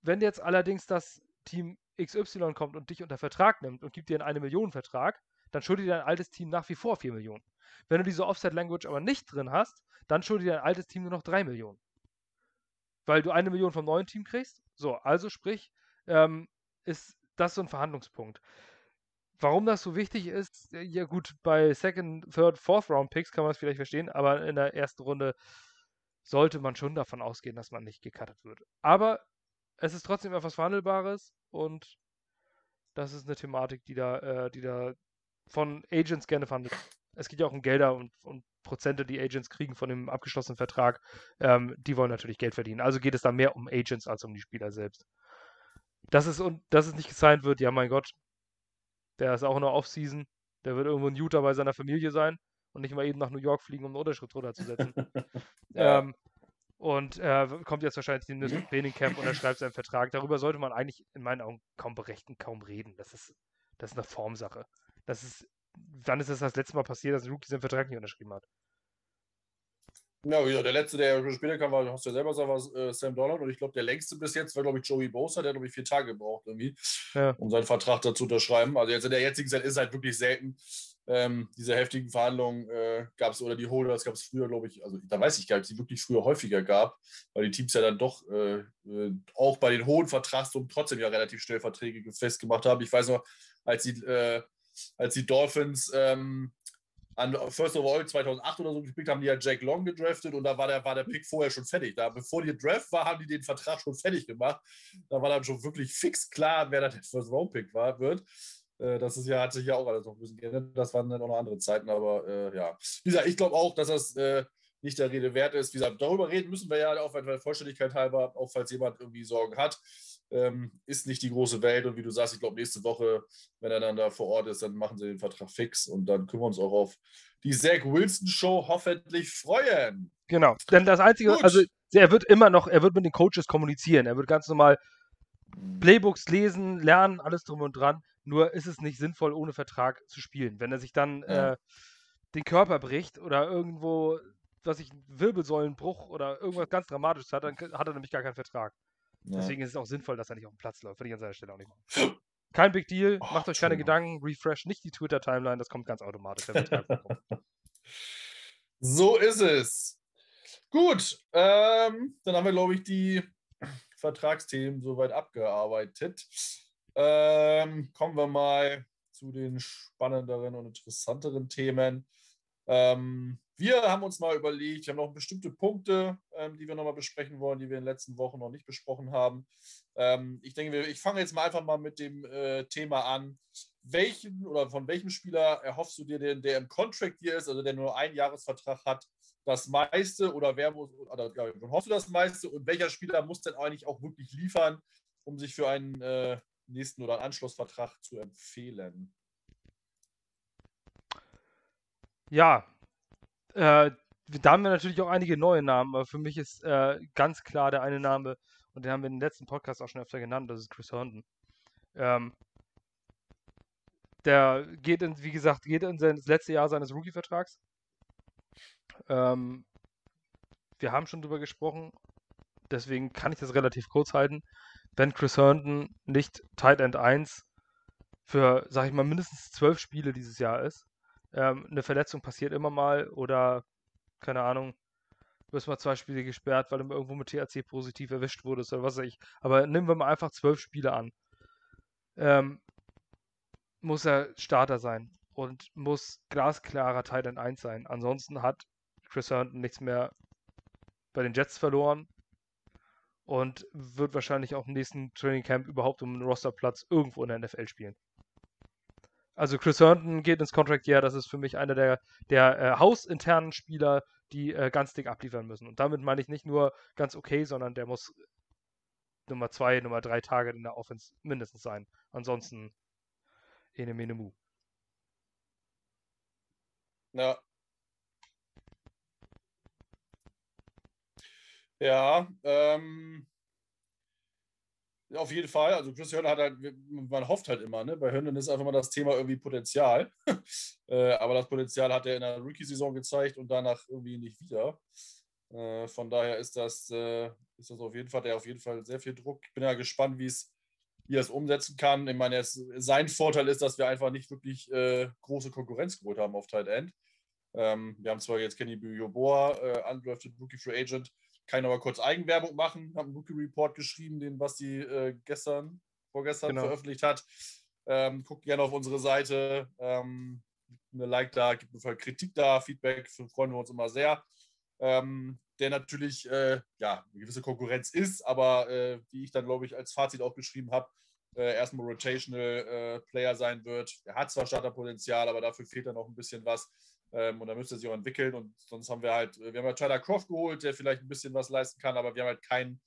S2: wenn jetzt allerdings das Team XY kommt und dich unter Vertrag nimmt und gibt dir einen 1 Millionen Vertrag, dann schuldet dir dein altes Team nach wie vor 4 Millionen. Wenn du diese Offset-Language aber nicht drin hast, dann schuldet dir dein altes Team nur noch 3 Millionen. Weil du eine Million vom neuen Team kriegst. So, also sprich, ähm, ist das so ein Verhandlungspunkt. Warum das so wichtig ist, äh, ja gut, bei Second, Third, Fourth Round Picks kann man das vielleicht verstehen, aber in der ersten Runde sollte man schon davon ausgehen, dass man nicht gecuttet wird. Aber es ist trotzdem etwas Verhandelbares und das ist eine Thematik, die da, äh, die da von Agents gerne verhandelt es geht ja auch um Gelder und, und Prozente, die Agents kriegen von dem abgeschlossenen Vertrag. Ähm, die wollen natürlich Geld verdienen. Also geht es da mehr um Agents als um die Spieler selbst. Dass es, und, dass es nicht gesigned wird, ja mein Gott, der ist auch in der Offseason. Der wird irgendwo in Utah bei seiner Familie sein und nicht mal eben nach New York fliegen, um eine Unterschrift drunter zu setzen. ja. ähm, und äh, kommt jetzt wahrscheinlich in das Training Camp und er schreibt seinen Vertrag. Darüber sollte man eigentlich in meinen Augen kaum berechten, kaum reden. Das ist, das ist eine Formsache. Das ist wann ist das das letzte Mal passiert, dass ein Rookie seinen Vertrag nicht unterschrieben hat?
S1: Ja, wie der letzte, der später kam, war, hast du ja selber gesagt, war äh, Sam Donald. Und ich glaube, der längste bis jetzt war, glaube ich, Joey Bosa. Der hat, glaube ich, vier Tage gebraucht, irgendwie, ja. um seinen Vertrag dazu unterschreiben. Also jetzt in der jetzigen Zeit ist es halt wirklich selten. Ähm, diese heftigen Verhandlungen äh, gab es, oder die Holders gab es früher, glaube ich, also da weiß ich gar nicht, ob es die wirklich früher häufiger gab, weil die Teams ja dann doch äh, äh, auch bei den hohen Vertragssummen trotzdem ja relativ schnell Verträge festgemacht haben. Ich weiß noch, als die, äh, als die Dolphins ähm, an First of All 2008 oder so gespielt haben, die ja Jack Long gedraftet und da war der, war der Pick vorher schon fertig. Da, bevor die Draft war, haben die den Vertrag schon fertig gemacht. Da war dann schon wirklich fix klar, wer da der First Round Pick war, wird. Äh, das ist ja, hat sich ja auch alles noch ein bisschen geändert. Das waren dann auch noch andere Zeiten, aber äh, ja. Wie gesagt, ich glaube auch, dass das äh, nicht der Rede wert ist. Wie gesagt, darüber reden müssen wir ja auch, weil Vollständigkeit halber, auch falls jemand irgendwie Sorgen hat ähm, ist nicht die große Welt. Und wie du sagst, ich glaube, nächste Woche, wenn er dann da vor Ort ist, dann machen sie den Vertrag fix und dann können wir uns auch auf die Zach Wilson Show hoffentlich freuen.
S2: Genau, denn das Einzige, Gut. also er wird immer noch, er wird mit den Coaches kommunizieren, er wird ganz normal. Playbooks lesen, lernen, alles drum und dran. Nur ist es nicht sinnvoll, ohne Vertrag zu spielen. Wenn er sich dann ja. äh, den Körper bricht oder irgendwo, was ich, Wirbelsäulenbruch oder irgendwas ganz Dramatisches hat, dann hat er nämlich gar keinen Vertrag. Ja. Deswegen ist es auch sinnvoll, dass er nicht auf dem Platz läuft. Würde ich an seiner Stelle auch nicht machen. Kein Big Deal, oh, macht euch keine Gedanken, refresh nicht die Twitter-Timeline, das kommt ganz automatisch.
S1: so ist es. Gut, ähm, dann haben wir, glaube ich, die Vertragsthemen soweit abgearbeitet. Ähm, kommen wir mal zu den spannenderen und interessanteren Themen. Ähm, wir haben uns mal überlegt, wir haben noch bestimmte Punkte, ähm, die wir nochmal besprechen wollen, die wir in den letzten Wochen noch nicht besprochen haben. Ähm, ich denke, ich fange jetzt mal einfach mal mit dem äh, Thema an. Welchen oder von welchem Spieler erhoffst du dir denn, der im Contract hier ist, also der nur einen Jahresvertrag hat, das meiste oder wer muss, oder ja, hoffst du das meiste und welcher Spieler muss denn eigentlich auch wirklich liefern, um sich für einen äh, nächsten oder einen Anschlussvertrag zu empfehlen?
S2: Ja, äh, da haben wir natürlich auch einige neue Namen, aber für mich ist äh, ganz klar der eine Name, und den haben wir in den letzten Podcast auch schon öfter genannt, das ist Chris Herndon. Ähm, der geht, in, wie gesagt, geht in das letzte Jahr seines Rookie-Vertrags. Ähm, wir haben schon drüber gesprochen, deswegen kann ich das relativ kurz halten. Wenn Chris Herndon nicht Tight End 1 für, sag ich mal, mindestens zwölf Spiele dieses Jahr ist, ähm, eine Verletzung passiert immer mal oder, keine Ahnung, du wirst mal zwei Spiele gesperrt, weil du irgendwo mit THC positiv erwischt wurdest oder was weiß ich. Aber nehmen wir mal einfach zwölf Spiele an. Ähm, muss er Starter sein und muss glasklarer Titan 1 sein. Ansonsten hat Chris Herndon nichts mehr bei den Jets verloren und wird wahrscheinlich auch im nächsten Training Camp überhaupt um einen Rosterplatz irgendwo in der NFL spielen. Also Chris Herndon geht ins Contract Year, das ist für mich einer der, der äh, hausinternen Spieler, die äh, ganz dick abliefern müssen. Und damit meine ich nicht nur ganz okay, sondern der muss Nummer zwei, Nummer drei Tage in der Offense mindestens sein. Ansonsten ene mene mu.
S1: Ja. Ja, ähm, auf jeden Fall. Also Chris Hörner hat halt, man hofft halt immer, ne? Bei Hörner ist einfach mal das Thema irgendwie Potenzial. äh, aber das Potenzial hat er in der Rookie-Saison gezeigt und danach irgendwie nicht wieder. Äh, von daher ist das, äh, ist das auf jeden Fall, der auf jeden Fall sehr viel Druck. Ich bin ja gespannt, wie es wie er es umsetzen kann. Ich meine, es, sein Vorteil ist, dass wir einfach nicht wirklich äh, große Konkurrenz geholt haben auf Tight End. Ähm, wir haben zwar jetzt Kenny Bujoboa, äh, undrafted Rookie Free Agent, kann ich aber kurz Eigenwerbung machen. Habe einen Rookie Report geschrieben, den Basti äh, gestern, vorgestern genau. veröffentlicht hat. Ähm, guckt gerne auf unsere Seite. Ähm, eine Like da, gibt eine Kritik da, Feedback, freuen wir uns immer sehr. Ähm, der natürlich äh, ja, eine gewisse Konkurrenz ist, aber äh, wie ich dann, glaube ich, als Fazit auch geschrieben habe, äh, erstmal Rotational äh, Player sein wird. Er hat zwar Starterpotenzial, aber dafür fehlt dann noch ein bisschen was. Ähm, und da müsste sich auch entwickeln. Und sonst haben wir halt, wir haben ja Tyler Croft geholt, der vielleicht ein bisschen was leisten kann, aber wir haben halt keinen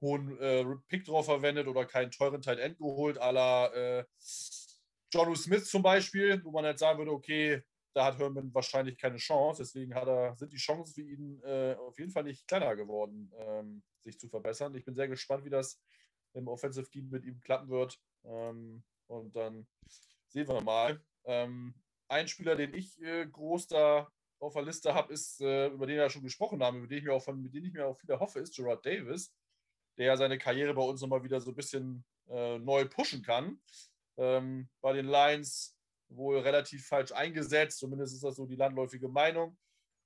S1: hohen äh, Pick drauf verwendet oder keinen teuren Tight End geholt, à la äh, John Smith zum Beispiel, wo man halt sagen würde, okay, da hat Herman wahrscheinlich keine Chance. Deswegen er, sind die Chancen für ihn äh, auf jeden Fall nicht kleiner geworden, ähm, sich zu verbessern. Ich bin sehr gespannt, wie das im Offensive Team mit ihm klappen wird. Ähm, und dann sehen wir mal. Ähm, ein Spieler, den ich äh, groß da auf der Liste habe, ist, äh, über den wir ja schon gesprochen haben, über den ich mir auch von, mit dem ich mir auch wieder hoffe, ist Gerard Davis, der ja seine Karriere bei uns nochmal wieder so ein bisschen äh, neu pushen kann. Ähm, bei den Lions wohl relativ falsch eingesetzt, zumindest ist das so die landläufige Meinung.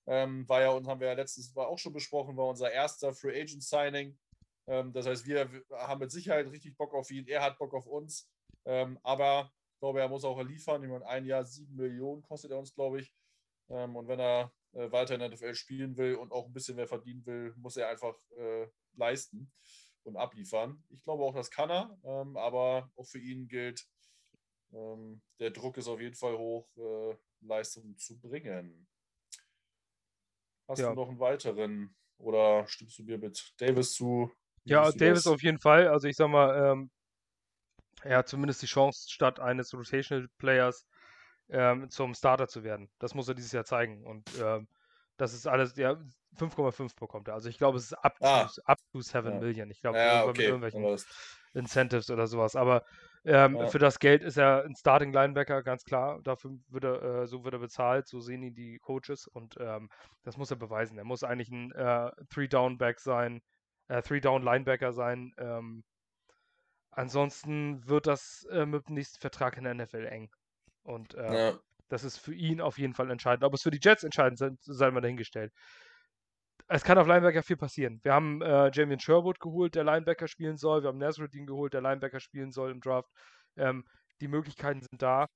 S1: Ähm, war ja, und haben wir ja letztes Mal auch schon besprochen, war unser erster Free Agent Signing. Ähm, das heißt, wir haben mit Sicherheit richtig Bock auf ihn, er hat Bock auf uns. Ähm, aber ich glaube, er muss auch liefern. Ich meine, ein Jahr sieben Millionen kostet er uns, glaube ich. Ähm, und wenn er äh, weiter in der NFL spielen will und auch ein bisschen mehr verdienen will, muss er einfach äh, leisten und abliefern. Ich glaube auch, das kann er, ähm, aber auch für ihn gilt, ähm, der Druck ist auf jeden Fall hoch, äh, Leistung zu bringen. Hast ja. du noch einen weiteren oder stimmst du mir mit Davis zu?
S2: Ja, Davis das? auf jeden Fall. Also ich sag mal, ähm, er hat zumindest die Chance, statt eines Rotational Players ähm, zum Starter zu werden. Das muss er dieses Jahr zeigen. Und ähm, das ist alles, ja, 5,5 bekommt er. Also ich glaube, es ist up ah. to, up to 7 ja. Million. Ich glaube,
S1: ja, okay.
S2: mit irgendwelchen Incentives oder sowas. Aber ähm, ja. für das Geld ist er ein Starting Linebacker, ganz klar. Dafür wird er, äh, so wird er bezahlt, so sehen ihn die Coaches und ähm, das muss er beweisen. Er muss eigentlich ein äh, Three-Down-Back sein, äh, Three-Down-Linebacker sein. Ähm, ansonsten wird das äh, mit dem nächsten Vertrag in der NFL eng. Und äh, ja. das ist für ihn auf jeden Fall entscheidend. Ob es für die Jets entscheidend ist, sei mal dahingestellt. Es kann auf Linebacker viel passieren. Wir haben äh, Jamian Sherwood geholt, der Linebacker spielen soll. Wir haben Nasruddin geholt, der Linebacker spielen soll im Draft. Ähm, die Möglichkeiten sind da.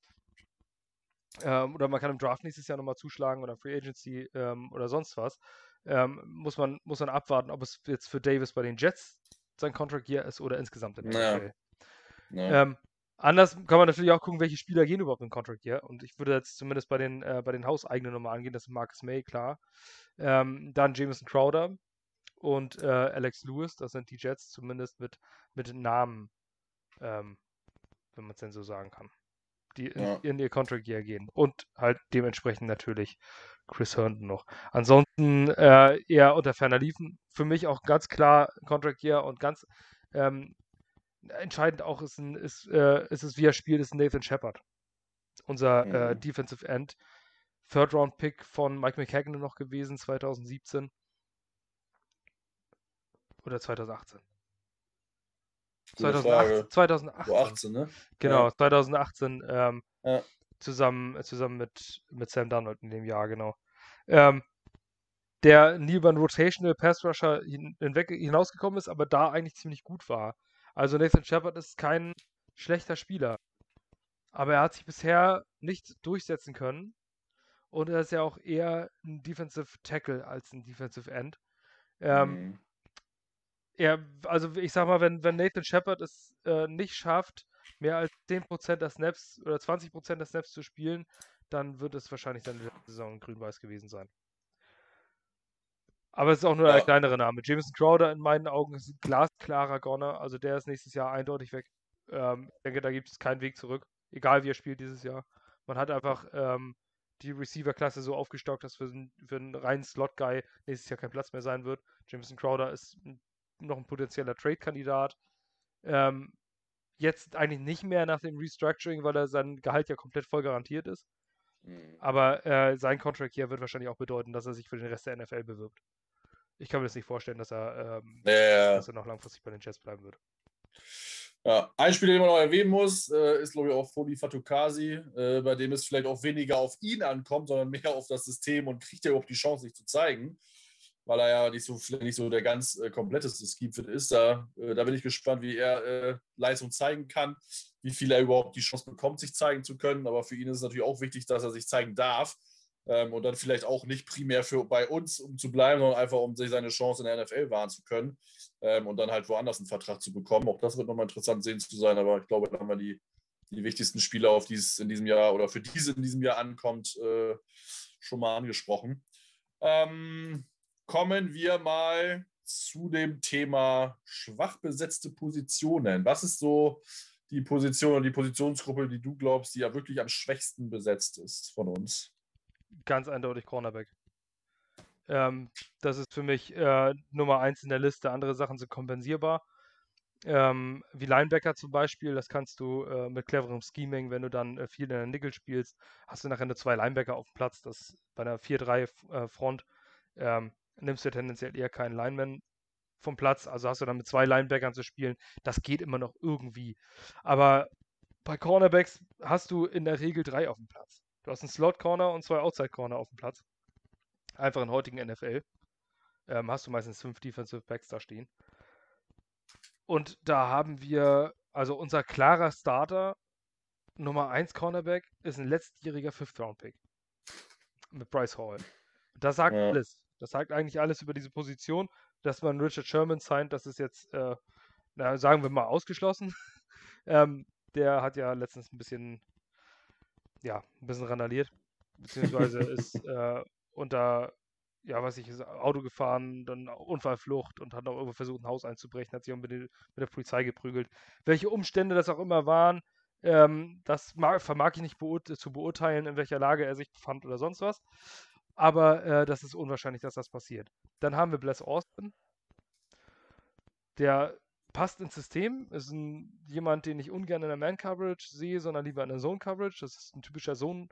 S2: Ähm, oder man kann im Draft nächstes Jahr nochmal zuschlagen oder Free Agency ähm, oder sonst was. Ähm, muss, man, muss man abwarten, ob es jetzt für Davis bei den Jets sein Contract Year ist oder insgesamt in der NFL. Ja. Ähm, Anders kann man natürlich auch gucken, welche Spieler gehen überhaupt in Contract Year. Und ich würde jetzt zumindest bei den, äh, bei den Hauseigenen nochmal angehen. Das ist Marcus May, klar. Ähm, dann Jameson Crowder und äh, Alex Lewis. Das sind die Jets zumindest mit, mit Namen, ähm, wenn man es denn so sagen kann. Die in, ja. in ihr Contract Year gehen. Und halt dementsprechend natürlich Chris Herndon noch. Ansonsten äh, eher unter ferner liefen. Für mich auch ganz klar Contract Year und ganz ähm, entscheidend auch ist, ein, ist, äh, ist es, wie er spielt, ist Nathan Shepard. Unser äh, mhm. äh, Defensive End. Third Round Pick von Mike McHagan noch gewesen, 2017. Oder 2018. 2008, 2018. 18, ne? Genau, ja. 2018 ähm, ja. zusammen, zusammen mit, mit Sam Darnold in dem Jahr, genau. Ähm, der nie über einen Rotational Pass Rusher hinweg hinausgekommen ist, aber da eigentlich ziemlich gut war. Also Nathan Shepard ist kein schlechter Spieler. Aber er hat sich bisher nicht durchsetzen können. Und er ist ja auch eher ein Defensive Tackle als ein Defensive End. Ähm, mhm. Er, also ich sag mal, wenn, wenn Nathan Shepard es äh, nicht schafft, mehr als 10% der Snaps oder 20% der Snaps zu spielen, dann wird es wahrscheinlich seine Saison grün-weiß gewesen sein. Aber es ist auch nur ja. ein kleinere Name. Jameson Crowder in meinen Augen ist ein glasklarer Gonner. Also der ist nächstes Jahr eindeutig weg. Ähm, ich denke, da gibt es keinen Weg zurück. Egal wie er spielt dieses Jahr. Man hat einfach ähm, die Receiver-Klasse so aufgestockt, dass für, für einen reinen Slot-Guy nächstes Jahr kein Platz mehr sein wird. Jameson Crowder ist noch ein potenzieller Trade-Kandidat. Ähm, jetzt eigentlich nicht mehr nach dem Restructuring, weil er sein Gehalt ja komplett voll garantiert ist. Mhm. Aber äh, sein Contract hier wird wahrscheinlich auch bedeuten, dass er sich für den Rest der NFL bewirbt ich kann mir das nicht vorstellen, dass er, ähm, ja. dass er noch langfristig bei den Jets bleiben wird.
S1: Ja, ein Spieler, den man noch erwähnen muss, äh, ist, glaube ich, auch Fodi Fatukasi, äh, bei dem es vielleicht auch weniger auf ihn ankommt, sondern mehr auf das System und kriegt er überhaupt die Chance, sich zu zeigen, weil er ja nicht so, nicht so der ganz äh, kompletteste Scheme-Fit ist. Da, äh, da bin ich gespannt, wie er äh, Leistung zeigen kann, wie viel er überhaupt die Chance bekommt, sich zeigen zu können. Aber für ihn ist es natürlich auch wichtig, dass er sich zeigen darf. Ähm, und dann vielleicht auch nicht primär für bei uns, um zu bleiben, sondern einfach, um sich seine Chance in der NFL wahren zu können ähm, und dann halt woanders einen Vertrag zu bekommen. Auch das wird nochmal interessant sehen zu sein, aber ich glaube, da haben wir die, die wichtigsten Spieler, auf die es in diesem Jahr oder für diese in diesem Jahr ankommt, äh, schon mal angesprochen. Ähm, kommen wir mal zu dem Thema schwach besetzte Positionen. Was ist so die Position und die Positionsgruppe, die du glaubst, die ja wirklich am schwächsten besetzt ist von uns?
S2: ganz eindeutig Cornerback. Ähm, das ist für mich äh, Nummer eins in der Liste. Andere Sachen sind kompensierbar. ähm, wie Linebacker zum Beispiel, das kannst du äh, mit cleverem Scheming, wenn du dann äh, viel in der Nickel spielst, hast du nachher nur zwei Linebacker auf dem Platz. Das bei einer 4-3-Front äh, ähm, nimmst du tendenziell eher keinen Lineman vom Platz, also hast du dann mit zwei Linebackern zu spielen. Das geht immer noch irgendwie. Aber bei Cornerbacks hast du in der Regel drei auf dem Platz. Du hast einen Slot-Corner und zwei Outside-Corner auf dem Platz. Einfach in heutigen NFL. Ähm, hast du meistens fünf Defensive Backs da stehen. Und da haben wir, also unser klarer Starter, Nummer 1 Cornerback, ist ein letztjähriger Fifth-Round-Pick. Mit Bryce Hall. Das sagt ja. alles. Das sagt eigentlich alles über diese Position. Dass man Richard Sherman signed, das ist jetzt, äh, na, sagen wir mal, ausgeschlossen. ähm, der hat ja letztens ein bisschen, ja, ein bisschen randaliert. Beziehungsweise ist äh, unter ja, weiß ich, ist Auto gefahren, dann Unfallflucht und hat auch irgendwo versucht, ein Haus einzubrechen, hat sich auch mit, mit der Polizei geprügelt. Welche Umstände das auch immer waren, ähm, das mag, vermag ich nicht beurt zu beurteilen, in welcher Lage er sich befand oder sonst was. Aber äh, das ist unwahrscheinlich, dass das passiert. Dann haben wir Bless Austin. Der passt ins System, ist ein, jemand, den ich ungern in der Man-Coverage sehe, sondern lieber in der Zone-Coverage. Das ist ein typischer Zone-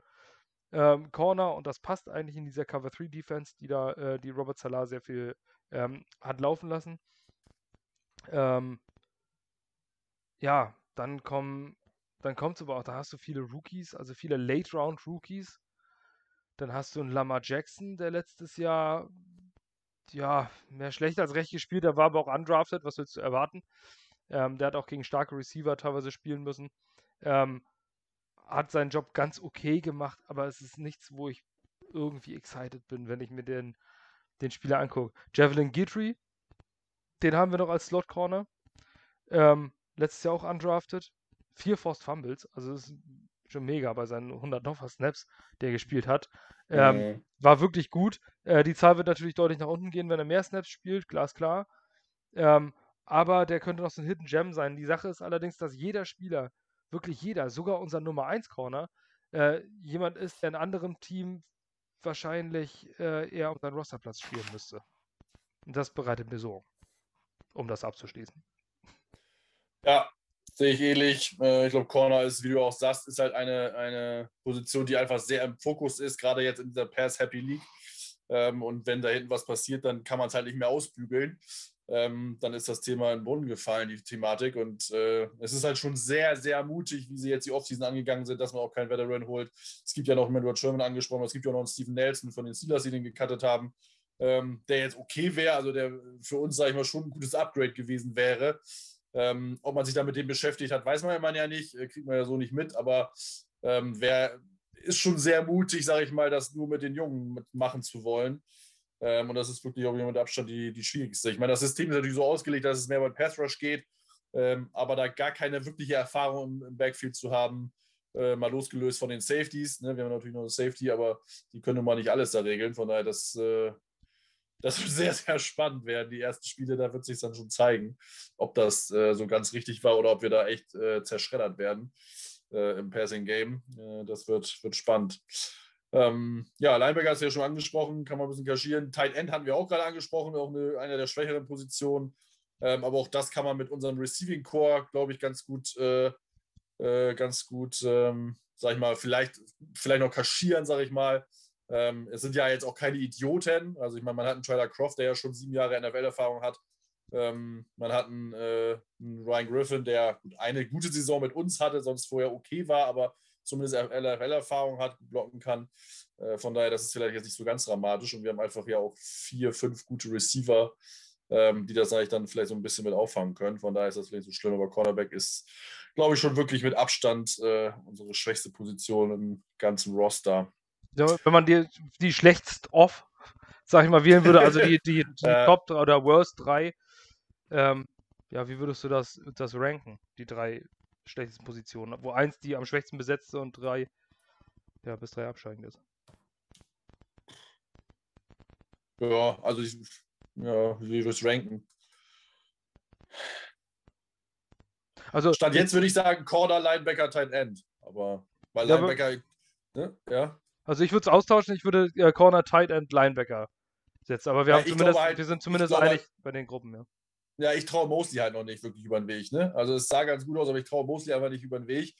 S2: ähm, und das passt eigentlich in dieser Cover 3 Defense, die da äh, die Robert Salah sehr viel ähm, hat laufen lassen. Ähm, ja, dann kommen, dann kommt aber auch, da hast du viele Rookies, also viele Late Round Rookies. Dann hast du einen Lamar Jackson, der letztes Jahr ja mehr schlecht als recht gespielt, der war aber auch undrafted, was willst du erwarten? Ähm, der hat auch gegen starke Receiver teilweise spielen müssen. Ähm, hat seinen Job ganz okay gemacht, aber es ist nichts, wo ich irgendwie excited bin, wenn ich mir den, den Spieler angucke. Javelin Guidry, den haben wir noch als Slot Corner. Ähm, letztes Jahr auch undrafted. Vier Forced Fumbles, also ist schon mega bei seinen 100 noch Snaps, die er gespielt hat. Ähm, mhm. War wirklich gut. Äh, die Zahl wird natürlich deutlich nach unten gehen, wenn er mehr Snaps spielt, glasklar. Ähm, aber der könnte noch so ein Hidden Gem sein. Die Sache ist allerdings, dass jeder Spieler, wirklich jeder, sogar unser Nummer 1 Corner, äh, jemand ist, der in einem anderen Team wahrscheinlich äh, eher um seinen Rosterplatz spielen müsste. Und das bereitet mir Sorgen, um das abzuschließen.
S1: Ja, sehe ich ähnlich. Äh, ich glaube, Corner ist, wie du auch sagst, ist halt eine, eine Position, die einfach sehr im Fokus ist, gerade jetzt in dieser Pass-Happy League. Ähm, und wenn da hinten was passiert, dann kann man es halt nicht mehr ausbügeln ähm, dann ist das Thema in den Brunnen gefallen, die Thematik. Und äh, es ist halt schon sehr, sehr mutig, wie sie jetzt die Offseason angegangen sind, dass man auch keinen Veteran holt. Es gibt ja noch, du Sherman angesprochen es gibt ja noch einen Steven Nelson von den Steelers, die den gecuttet haben, ähm, der jetzt okay wäre, also der für uns, sage ich mal, schon ein gutes Upgrade gewesen wäre. Ähm, ob man sich da mit dem beschäftigt hat, weiß man ja nicht, äh, kriegt man ja so nicht mit, aber ähm, wer ist schon sehr mutig, sage ich mal, das nur mit den Jungen machen zu wollen. Ähm, und das ist wirklich auch mit Abstand die, die schwierigste. Ich meine, das System ist natürlich so ausgelegt, dass es mehr bei Pass Rush geht, ähm, aber da gar keine wirkliche Erfahrung im Backfield zu haben, äh, mal losgelöst von den Safeties. Ne? Wir haben natürlich noch Safety, aber die können mal nicht alles da regeln. Von daher, das, äh, das wird sehr, sehr spannend werden. Die ersten Spiele, da wird sich dann schon zeigen, ob das äh, so ganz richtig war oder ob wir da echt äh, zerschreddert werden äh, im Passing Game. Äh, das wird, wird spannend. Ähm, ja, Linebacker hast du ja schon angesprochen, kann man ein bisschen kaschieren. Tight End hatten wir auch gerade angesprochen, auch eine, eine der schwächeren Positionen. Ähm, aber auch das kann man mit unserem Receiving Core, glaube ich, ganz gut, äh, äh, ganz gut, ähm, sag ich mal, vielleicht, vielleicht noch kaschieren, sage ich mal. Ähm, es sind ja jetzt auch keine Idioten. Also ich meine, man hat einen Tyler Croft, der ja schon sieben Jahre NFL-Erfahrung hat. Ähm, man hat einen, äh, einen, Ryan Griffin, der eine gute Saison mit uns hatte, sonst vorher okay war, aber zumindest LFL-Erfahrung hat, blocken kann. Äh, von daher, das ist vielleicht jetzt nicht so ganz dramatisch und wir haben einfach ja auch vier, fünf gute Receiver, ähm, die das eigentlich dann vielleicht so ein bisschen mit auffangen können. Von daher ist das vielleicht so schlimm, aber Cornerback ist, glaube ich, schon wirklich mit Abstand äh, unsere schwächste Position im ganzen Roster.
S2: Wenn man die, die schlechtest off, sag ich mal, wählen würde, also die, die, die äh, Top oder Worst 3, ähm, ja, wie würdest du das, das ranken, die drei schlechtesten Positionen, wo eins die am schwächsten besetzte und drei, ja, bis drei absteigend ist.
S1: Ja, also ich, ja, wie würde es ranken? Also, Stand jetzt würde ich sagen Corner, Linebacker, Tight End. Aber bei ja, Linebacker, ne? ja.
S2: Also ich würde es austauschen, ich würde äh, Corner, Tight End, Linebacker setzen. Aber wir, ja, haben zumindest, halt, wir sind zumindest einig halt, bei den Gruppen, ja
S1: Ja, ich traue Mosley halt noch nicht wirklich über den Weg. Ne? Also es sah ganz gut aus, aber ich traue Mosley einfach nicht über den Weg.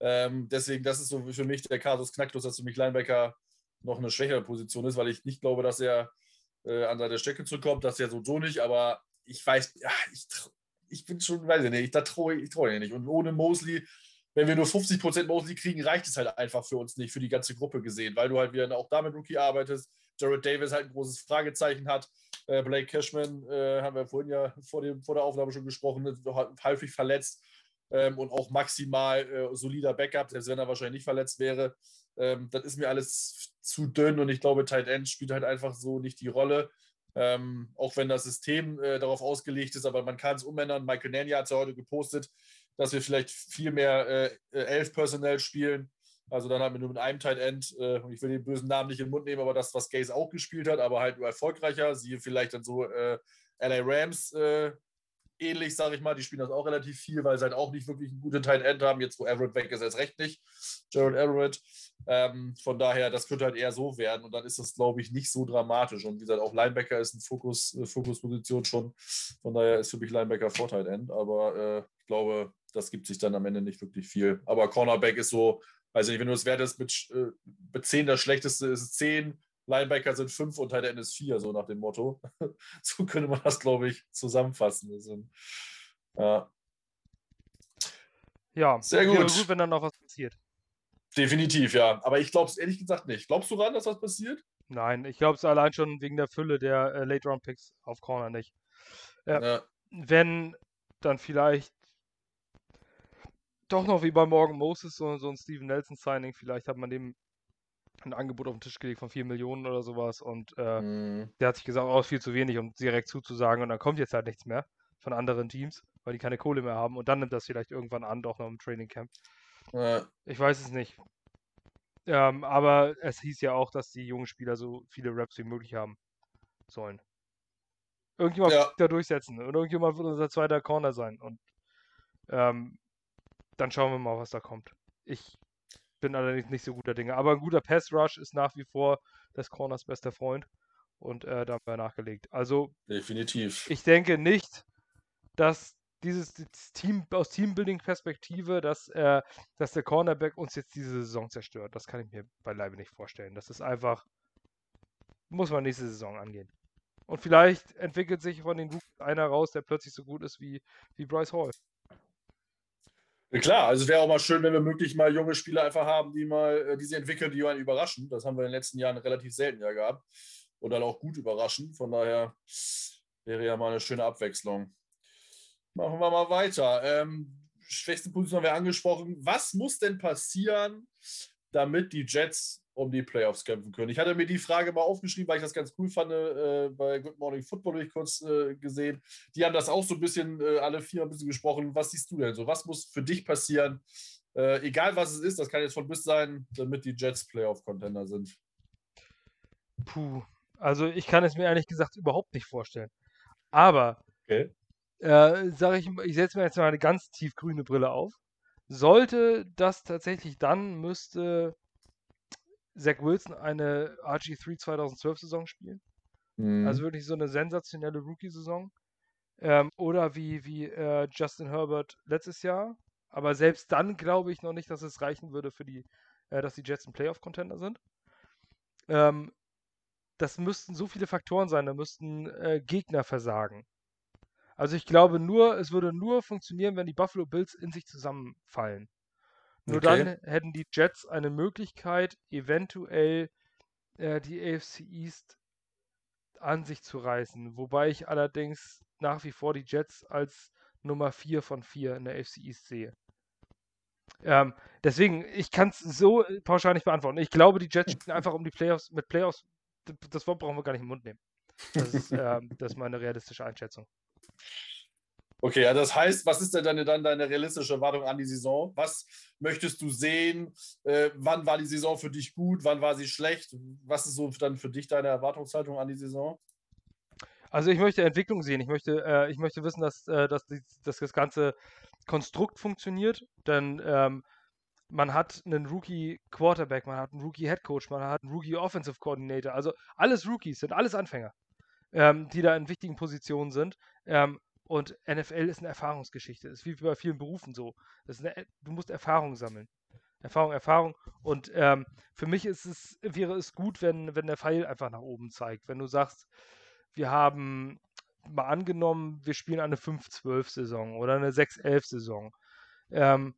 S1: Ähm, deswegen, das ist so für mich der Kasus Knacktus, dass für mich Linebacker noch eine schwächere Position ist, weil ich nicht glaube, dass er äh, an seine Strecke zurückkommt. Das ist ja so, so nicht, aber ich weiß, ja, ich, ich bin schon, weiß ich nicht, da traue ich, ich traue nicht. Und ohne Mosley, wenn wir nur 50% Mosley kriegen, reicht es halt einfach für uns nicht, für die ganze Gruppe gesehen, weil du halt wieder auch damit Rookie arbeitest. Jared Davis halt ein großes Fragezeichen hat. Äh, Blake Cashman, äh, haben wir vorhin ja vor, dem, vor der Aufnahme schon gesprochen, ist häufig verletzt ähm, und auch maximal äh, solider Backup, selbst wenn er wahrscheinlich nicht verletzt wäre. Ähm, das ist mir alles zu dünn und ich glaube, Tight End spielt halt einfach so nicht die Rolle. Ähm, auch wenn das System äh, darauf ausgelegt ist, aber man kann es umändern. Michael Nania hat es ja heute gepostet, dass wir vielleicht viel mehr äh, äh elf Personell spielen. Also dann haben wir nur mit einem Tight End, äh, ich will den bösen Namen nicht in den Mund nehmen, aber das, was Gaze auch gespielt hat, aber halt nur erfolgreicher. Siehe vielleicht dann so äh, LA Rams äh, ähnlich, sage ich mal. Die spielen das auch relativ viel, weil sie halt auch nicht wirklich einen guten Tight End haben. Jetzt, wo Everett weg ist, erst recht nicht. Jared Everett. Ähm, von daher, das könnte halt eher so werden und dann ist das, glaube ich, nicht so dramatisch. Und wie gesagt, auch Linebacker ist eine Fokus, äh, Fokusposition schon. Von daher ist für mich Linebacker vor Tight End, aber äh, ich glaube, das gibt sich dann am Ende nicht wirklich viel. Aber Cornerback ist so, weiß nicht, wenn du das wertest mit, äh, mit 10, das schlechteste ist 10, Linebacker sind 5 und Tight End ist 4, so nach dem Motto. so könnte man das, glaube ich, zusammenfassen. Sind, ja.
S2: ja, sehr gut. gut, wenn dann noch was passiert.
S1: Definitiv, ja. Aber ich glaube es ehrlich gesagt nicht. Glaubst du ran, dass was passiert?
S2: Nein, ich glaube es allein schon wegen der Fülle der äh, Late-Round-Picks auf Corner nicht. Äh, ja. Wenn, dann vielleicht doch noch wie bei Morgan Moses so, so ein Steven Nelson-Signing. Vielleicht hat man dem ein Angebot auf den Tisch gelegt von 4 Millionen oder sowas und äh, mhm. der hat sich gesagt, oh, ist viel zu wenig, um direkt zuzusagen und dann kommt jetzt halt nichts mehr von anderen Teams, weil die keine Kohle mehr haben und dann nimmt das vielleicht irgendwann an, doch noch im Training Camp. Ja. Ich weiß es nicht. Ähm, aber es hieß ja auch, dass die jungen Spieler so viele Raps wie möglich haben sollen. Irgendjemand ja. wird da durchsetzen und irgendjemand wird unser zweiter Corner sein und ähm, dann schauen wir mal, was da kommt. Ich bin allerdings nicht so guter Dinge. Aber ein guter Pass Rush ist nach wie vor des Corners bester Freund. Und äh, da haben wir nachgelegt. Also.
S1: Definitiv.
S2: Ich denke nicht, dass dieses Team aus Teambuilding-Perspektive, dass, äh, dass der Cornerback uns jetzt diese Saison zerstört. Das kann ich mir beileibe nicht vorstellen. Das ist einfach. Muss man nächste Saison angehen. Und vielleicht entwickelt sich von den Rookies einer raus, der plötzlich so gut ist wie, wie Bryce Hall.
S1: Klar, also wäre auch mal schön, wenn wir möglich mal junge Spieler einfach haben, die mal, äh, die sich entwickeln, die einen überraschen. Das haben wir in den letzten Jahren relativ selten ja gehabt. Und dann auch gut überraschen. Von daher wäre ja mal eine schöne Abwechslung. Machen wir mal weiter. Ähm, schwächste Position haben wir angesprochen. Was muss denn passieren, damit die Jets um die Playoffs kämpfen können. Ich hatte mir die Frage mal aufgeschrieben, weil ich das ganz cool fand. Äh, bei Good Morning Football habe ich kurz äh, gesehen. Die haben das auch so ein bisschen, äh, alle vier ein bisschen gesprochen. Was siehst du denn so? Was muss für dich passieren? Äh, egal was es ist, das kann jetzt von bis sein, damit die Jets Playoff-Contender sind.
S2: Puh, also ich kann es mir ehrlich gesagt überhaupt nicht vorstellen. Aber, okay. Äh, sage ich, ich setze mir jetzt mal eine ganz tiefgrüne Brille auf. Sollte das tatsächlich dann, müsste Zach Wilson eine RG3 2012 Saison spielen. Mhm. Also wirklich so eine sensationelle Rookie-Saison. Ähm, oder wie, wie äh, Justin Herbert letztes Jahr. Aber selbst dann glaube ich noch nicht, dass es reichen würde für die, äh, dass die Jets ein Playoff-Contender sind. Ähm, das müssten so viele Faktoren sein, da müssten äh, Gegner versagen. Also ich glaube nur, es würde nur funktionieren, wenn die Buffalo Bills in sich zusammenfallen. Nur okay. dann hätten die Jets eine Möglichkeit, eventuell äh, die AFC East an sich zu reißen. Wobei ich allerdings nach wie vor die Jets als Nummer 4 von 4 in der AFC East sehe. Ähm, deswegen, ich kann es so pauschal nicht beantworten. Ich glaube, die Jets spielen einfach um die Playoffs mit Playoffs. Das Wort brauchen wir gar nicht im Mund nehmen. Das ist, ähm, das ist meine realistische Einschätzung.
S1: Okay, ja, das heißt, was ist denn deine, dann deine realistische Erwartung an die Saison? Was möchtest du sehen? Äh, wann war die Saison für dich gut? Wann war sie schlecht? Was ist so dann für dich deine Erwartungshaltung an die Saison?
S2: Also ich möchte Entwicklung sehen. Ich möchte, äh, ich möchte wissen, dass, äh, dass, die, dass, das ganze Konstrukt funktioniert. Denn ähm, man hat einen Rookie Quarterback, man hat einen Rookie Head Coach, man hat einen Rookie Offensive Coordinator. Also alles Rookies, sind alles Anfänger, ähm, die da in wichtigen Positionen sind. Ähm, Und NFL ist eine Erfahrungsgeschichte. Das ist wie bei vielen Berufen so. Eine, du musst Erfahrung sammeln. Erfahrung, Erfahrung. Und ähm, für mich ist es, wäre es gut, wenn, wenn der Pfeil einfach nach oben zeigt. Wenn du sagst, wir haben mal angenommen, wir spielen eine 5-12-Saison oder eine 6-11-Saison. Ähm,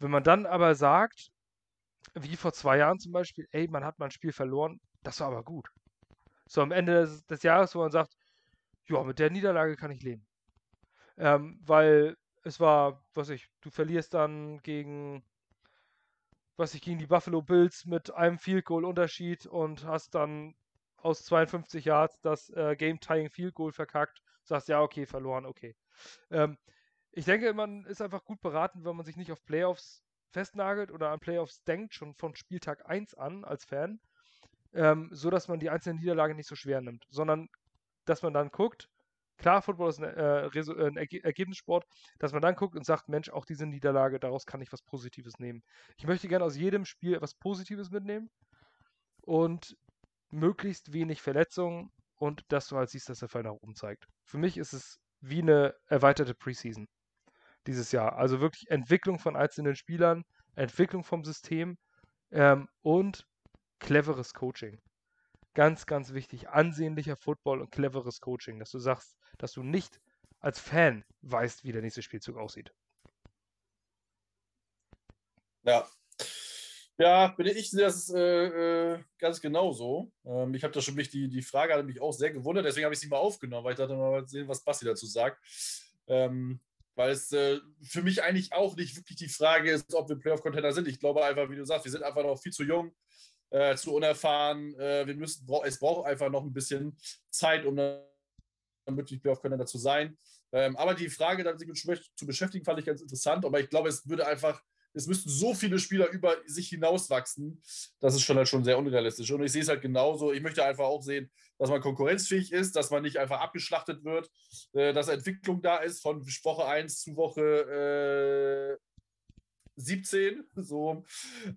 S2: wenn man dann aber sagt, wie vor zwei Jahren zum Beispiel, ey, man hat mal ein Spiel verloren, das war aber gut. So am Ende des, des Jahres, wo man sagt, ja, mit der Niederlage kann ich leben. Ähm, weil es war, was ich, du verlierst dann gegen, was ich, gegen die Buffalo Bills mit einem Field Goal Unterschied und hast dann aus 52 Yards das äh, Game-Tying Field Goal verkackt. Sagst, ja, okay, verloren, okay. Ähm, ich denke, man ist einfach gut beraten, wenn man sich nicht auf Playoffs festnagelt oder an Playoffs denkt, schon von Spieltag 1 an als Fan, ähm, so dass man die einzelnen Niederlagen nicht so schwer nimmt, sondern dass man dann guckt, klar, Football ist ein, äh, ein Erge Ergebnissport, dass man dann guckt und sagt, Mensch, auch diese Niederlage, daraus kann ich was Positives nehmen. Ich möchte gerne aus jedem Spiel etwas Positives mitnehmen und möglichst wenig Verletzungen und dass du halt siehst, dass der Fall nach oben zeigt. Für mich ist es wie eine erweiterte Preseason dieses Jahr. Also wirklich Entwicklung von einzelnen Spielern, Entwicklung vom System ähm, und cleveres Coaching. Ganz, ganz wichtig. Ansehnlicher Football und cleveres Coaching, dass du sagst, dass du nicht als Fan weißt, wie der nächste Spielzug aussieht.
S1: Ja. Ja, bin ich sehe das äh, äh, ganz genau so. Ähm, ich habe da schon mich, die, die Frage hat mich auch sehr gewundert, deswegen habe ich sie mal aufgenommen, weil ich dachte mal sehen, was Basti dazu sagt. Ähm, weil es äh, für mich eigentlich auch nicht wirklich die Frage ist, ob wir Playoff-Contender sind. Ich glaube einfach, wie du sagst, wir sind einfach noch viel zu jung, äh, zu unerfahren. Äh, wir müssen, es braucht einfach noch ein bisschen Zeit, um dann wirklich Playoff-Contender zu sein. Ähm, aber die Frage, dann sich mit zu beschäftigen, fand ich ganz interessant. Aber ich glaube, es würde einfach es müssten so viele Spieler über sich hinauswachsen, das ist schon halt schon sehr unrealistisch. Und ich sehe es halt genauso. Ich möchte einfach auch sehen, dass man konkurrenzfähig ist, dass man nicht einfach abgeschlachtet wird, äh, dass Entwicklung da ist von Woche 1 zu Woche äh, 17, so,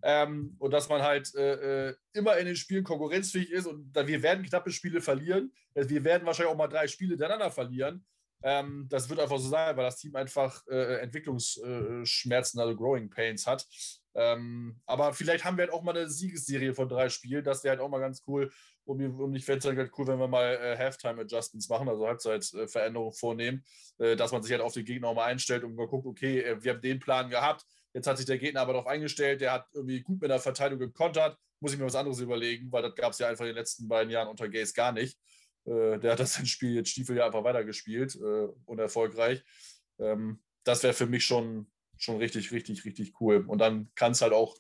S1: ähm, und dass man halt äh, äh, immer in den Spielen konkurrenzfähig ist und da, wir werden knappe Spiele verlieren. Wir werden wahrscheinlich auch mal drei Spiele hintereinander verlieren. Ähm, das wird einfach so sein, weil das Team einfach äh, Entwicklungsschmerzen, also Growing Pains hat. Ähm, aber vielleicht haben wir halt auch mal eine Siegesserie von drei Spielen. Das wäre halt auch mal ganz cool. Um, um ich fände es halt cool, wenn wir mal äh, Halftime-Adjustments machen, also Halbzeitveränderungen vornehmen, äh, dass man sich halt auf den Gegner auch mal einstellt und mal guckt, okay, äh, wir haben den Plan gehabt. Jetzt hat sich der Gegner aber darauf eingestellt, der hat irgendwie gut mit der Verteidigung gekontert. Muss ich mir was anderes überlegen, weil das gab es ja einfach in den letzten beiden Jahren unter Gaze gar nicht. Äh, der hat das Spiel jetzt Stiefel ja einfach weitergespielt, äh, unerfolgreich. Ähm, das wäre für mich schon, schon richtig, richtig, richtig cool. Und dann kann es halt auch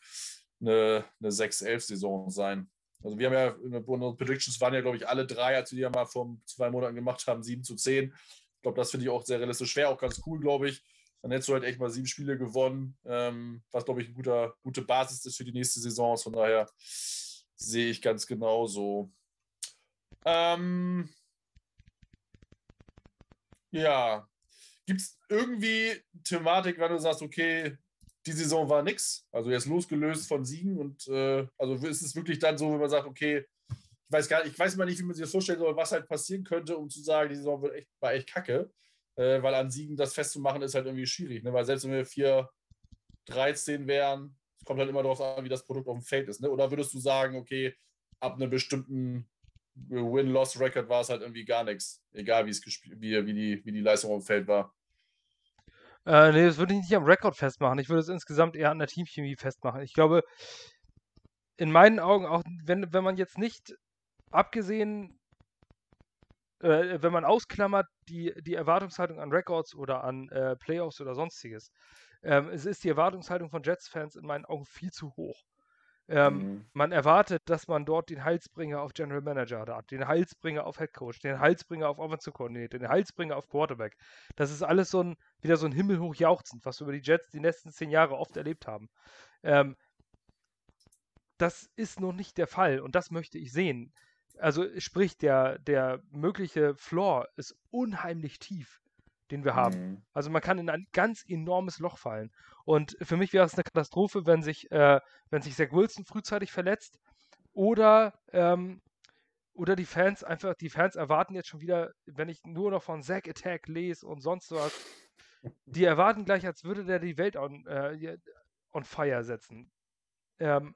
S1: eine, eine 6-11-Saison sein. Also wir haben ja, unsere Predictions waren ja, glaube ich, alle drei, als wir die ja mal vor zwei Monaten gemacht haben, 7 zu 10. Ich glaube, das finde ich auch sehr realistisch. Schwer, auch ganz cool, glaube ich. Dann hättest du halt echt mal sieben Spiele gewonnen, ähm, was, glaube ich, eine guter, gute Basis ist für die nächste Saison. Von daher sehe ich ganz genauso. Ähm, ja. Gibt es irgendwie Thematik, wenn du sagst, okay, die Saison war nix, also jetzt losgelöst von Siegen und äh, also ist es wirklich dann so, wenn man sagt, okay, ich weiß gar nicht, ich weiß mal nicht, wie man sich das vorstellen soll, was halt passieren könnte, um zu sagen, die Saison wird echt, war echt kacke, äh, weil an Siegen das festzumachen ist halt irgendwie schwierig, ne? weil selbst wenn wir 4, 13 wären, es kommt halt immer darauf an, wie das Produkt auf dem Feld ist, ne? oder würdest du sagen, okay, ab einem bestimmten Win-Loss-Record war es halt irgendwie gar nichts. Egal, wie, wie, wie, die, wie die Leistung auf dem Feld war.
S2: Äh, nee, das würde ich nicht am Rekord festmachen. Ich würde es insgesamt eher an der Teamchemie festmachen. Ich glaube, in meinen Augen, auch wenn, wenn man jetzt nicht abgesehen, äh, wenn man ausklammert die, die Erwartungshaltung an Records oder an äh, Playoffs oder sonstiges, ähm, es ist die Erwartungshaltung von Jets-Fans in meinen Augen viel zu hoch. Ähm, mhm. Man erwartet, dass man dort den Heilsbringer auf General Manager hat, den Heilsbringer auf Head Coach, den Heilsbringer auf Offensive Coordinator, den Heilsbringer auf Quarterback. Das ist alles so ein, wieder so ein himmelhoch jauchzend, was wir über die Jets die letzten zehn Jahre oft erlebt haben. Ähm, das ist noch nicht der Fall und das möchte ich sehen. Also sprich, der, der mögliche Floor ist unheimlich tief den wir haben. Mhm. Also man kann in ein ganz enormes Loch fallen. Und für mich wäre es eine Katastrophe, wenn sich, äh, wenn sich Zach Wilson frühzeitig verletzt oder, ähm, oder die Fans einfach, die Fans erwarten jetzt schon wieder, wenn ich nur noch von Zack Attack lese und sonst was, die erwarten gleich, als würde der die Welt on, äh, on fire setzen. Ähm,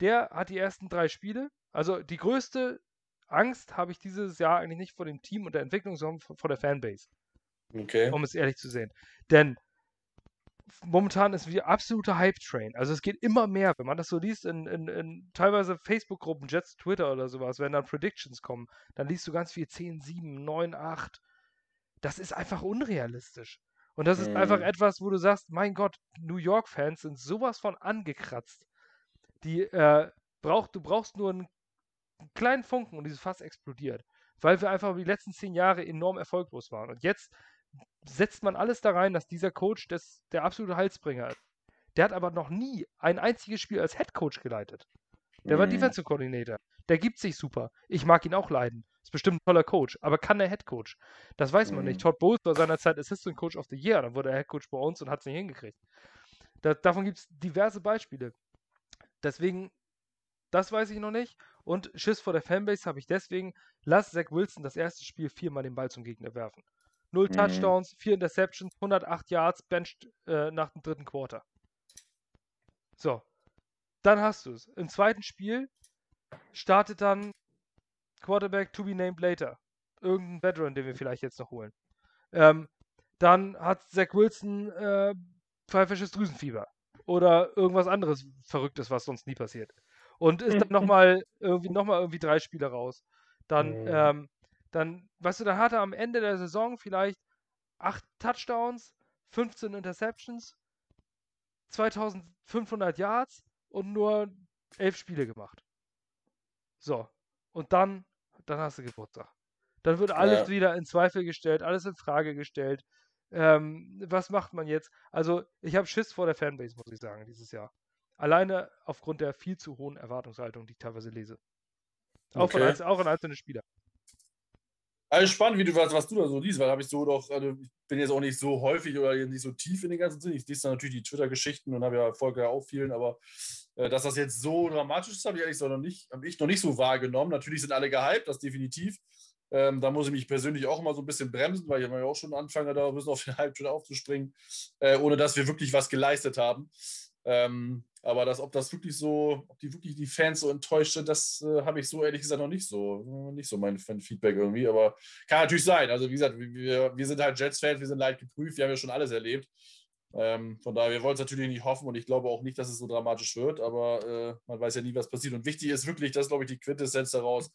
S2: der hat die ersten drei Spiele. Also die größte Angst habe ich dieses Jahr eigentlich nicht vor dem Team und der Entwicklung, sondern vor der Fanbase.
S1: Okay.
S2: Um es ehrlich zu sehen. Denn momentan ist wie absoluter Hype-Train. Also es geht immer mehr, wenn man das so liest in, in, in teilweise Facebook-Gruppen, Jets, Twitter oder sowas, wenn dann Predictions kommen, dann liest du ganz viel 10, 7, 9, 8. Das ist einfach unrealistisch. Und das ist mhm. einfach etwas, wo du sagst, mein Gott, New York-Fans sind sowas von angekratzt. Die, äh, braucht, du brauchst nur einen kleinen Funken und dieses Fass explodiert. Weil wir einfach über die letzten zehn Jahre enorm erfolglos waren. Und jetzt setzt man alles da rein, dass dieser Coach das, der absolute Halsbringer ist. Der hat aber noch nie ein einziges Spiel als Head Coach geleitet. Der mhm. war Defensive Coordinator. Der gibt sich super. Ich mag ihn auch leiden. Ist bestimmt ein toller Coach. Aber kann der Head Coach? Das weiß man mhm. nicht. Todd Bowles war seinerzeit Assistant Coach of the Year. Dann wurde er Head Coach bei uns und hat es nicht hingekriegt. Da, davon gibt es diverse Beispiele. Deswegen, das weiß ich noch nicht. Und Schiss vor der Fanbase habe ich deswegen. Lass Zach Wilson das erste Spiel viermal den Ball zum Gegner werfen. Null mhm. Touchdowns, vier Interceptions, 108 Yards, benched äh, nach dem dritten Quarter. So. Dann hast du es. Im zweiten Spiel startet dann Quarterback to be named later. Irgendein Veteran, den wir vielleicht jetzt noch holen. Ähm, dann hat Zach Wilson äh, pfeifisches Drüsenfieber. Oder irgendwas anderes Verrücktes, was sonst nie passiert. Und ist dann nochmal irgendwie, noch irgendwie drei Spiele raus. Dann ähm, dann, weißt du, dann hat er am Ende der Saison vielleicht 8 Touchdowns, 15 Interceptions, 2500 Yards und nur 11 Spiele gemacht. So. Und dann, dann hast du Geburtstag. Dann wird alles ja. wieder in Zweifel gestellt, alles in Frage gestellt. Ähm, was macht man jetzt? Also, ich habe Schiss vor der Fanbase, muss ich sagen, dieses Jahr. Alleine aufgrund der viel zu hohen Erwartungshaltung, die ich teilweise lese. Auch, okay. von, auch in einzelne Spieler.
S1: Also spannend, wie du was, was du da so liest, weil habe ich so doch, also ich bin jetzt auch nicht so häufig oder nicht so tief in den ganzen Sinn. Ich lese dann natürlich die Twitter-Geschichten und habe ja Folge auch vielen, aber äh, dass das jetzt so dramatisch ist, habe ich ehrlich gesagt noch nicht, habe ich noch nicht so wahrgenommen. Natürlich sind alle gehypt, das definitiv. Ähm, da muss ich mich persönlich auch immer so ein bisschen bremsen, weil ich ja auch schon anfange, da ein bisschen auf den Hype aufzuspringen, äh, ohne dass wir wirklich was geleistet haben. Ähm, aber das, ob das wirklich so, ob die wirklich die Fans so enttäuscht sind, das äh, habe ich so ehrlich gesagt noch nicht so, nicht so mein, Feedback irgendwie. Aber kann natürlich sein. Also wie gesagt, wir, wir sind halt Jets-Fans, wir sind leicht geprüft, wir haben ja schon alles erlebt. Ähm, von daher, wir wollen es natürlich nicht hoffen und ich glaube auch nicht, dass es so dramatisch wird, aber äh, man weiß ja nie, was passiert. Und wichtig ist wirklich, das glaube ich, die Quintessenz daraus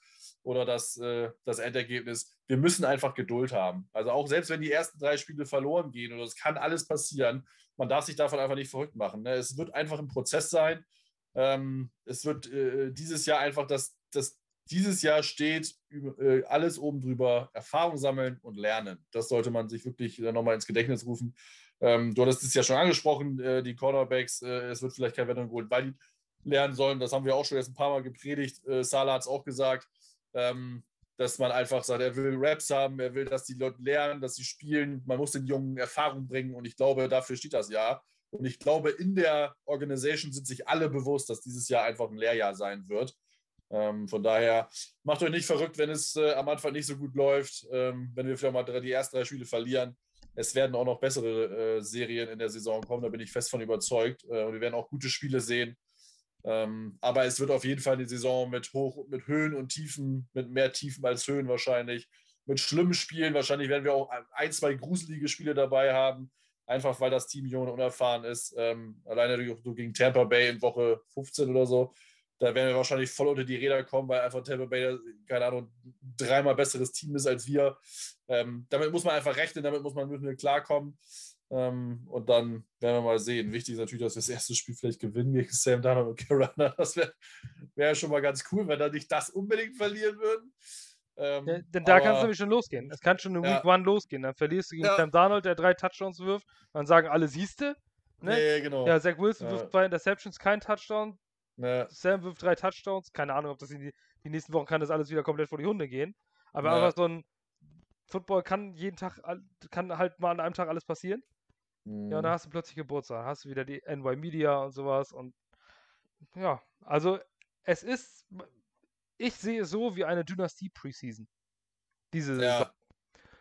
S1: oder das, äh, das Endergebnis. Wir müssen einfach Geduld haben. Also auch selbst wenn die ersten drei Spiele verloren gehen oder es kann alles passieren, man darf sich davon einfach nicht verrückt machen. Ne? Es wird einfach ein Prozess sein. Ähm, es wird äh, dieses Jahr einfach das, das dieses Jahr steht äh, alles oben drüber, Erfahrung sammeln und lernen. Das sollte man sich wirklich nochmal ins Gedächtnis rufen. Ähm, du hattest es ja schon angesprochen, äh, die Cornerbacks, äh, es wird vielleicht kein Veteran geholt, weil die lernen sollen. Das haben wir auch schon jetzt ein paar Mal gepredigt. Äh, Salah hat es auch gesagt, ähm, dass man einfach sagt, er will Raps haben, er will, dass die Leute lernen, dass sie spielen. Man muss den Jungen Erfahrung bringen und ich glaube, dafür steht das Jahr. Und ich glaube, in der Organisation sind sich alle bewusst, dass dieses Jahr einfach ein Lehrjahr sein wird. Ähm, von daher macht euch nicht verrückt, wenn es äh, am Anfang nicht so gut läuft, ähm, wenn wir vielleicht mal die ersten drei Spiele verlieren. Es werden auch noch bessere äh, Serien in der Saison kommen, da bin ich fest von überzeugt. Äh, und wir werden auch gute Spiele sehen. Ähm, aber es wird auf jeden Fall eine Saison mit, Hoch, mit Höhen und Tiefen, mit mehr Tiefen als Höhen wahrscheinlich, mit schlimmen Spielen. Wahrscheinlich werden wir auch ein, zwei gruselige Spiele dabei haben, einfach weil das Team jung und unerfahren ist. Ähm, alleine gegen Tampa Bay in Woche 15 oder so da werden wir wahrscheinlich voll unter die Räder kommen, weil einfach Tampa Bay, keine Ahnung, dreimal besseres Team ist als wir. Ähm, damit muss man einfach rechnen, damit muss man müssen wir klarkommen. Ähm, und dann werden wir mal sehen. Wichtig ist natürlich, dass wir das erste Spiel vielleicht gewinnen gegen Sam Darnold und Carolina. Das wäre wär schon mal ganz cool, wenn da nicht das unbedingt verlieren würden.
S2: Ähm, ja, denn da kann es nämlich schon losgehen. Es kann schon in ja. Week One losgehen. Dann verlierst du gegen ja. Sam Darnold, der drei Touchdowns wirft. Dann sagen alle, siehste. Ne?
S1: Ja, genau.
S2: Ja, Zach Wilson wirft zwei Interceptions, kein Touchdown. Ja. Sam wirft drei Touchdowns. Keine Ahnung, ob das in die, die, nächsten Wochen kann das alles wieder komplett vor die Hunde gehen. Aber ja. einfach so ein Football kann jeden Tag, kann halt mal an einem Tag alles passieren. Mhm. Ja, und dann hast du plötzlich Geburtstag. Hast du wieder die NY Media und sowas. Und ja, also es ist, ich sehe es so wie eine Dynastie-Preseason. Diese ja. Saison.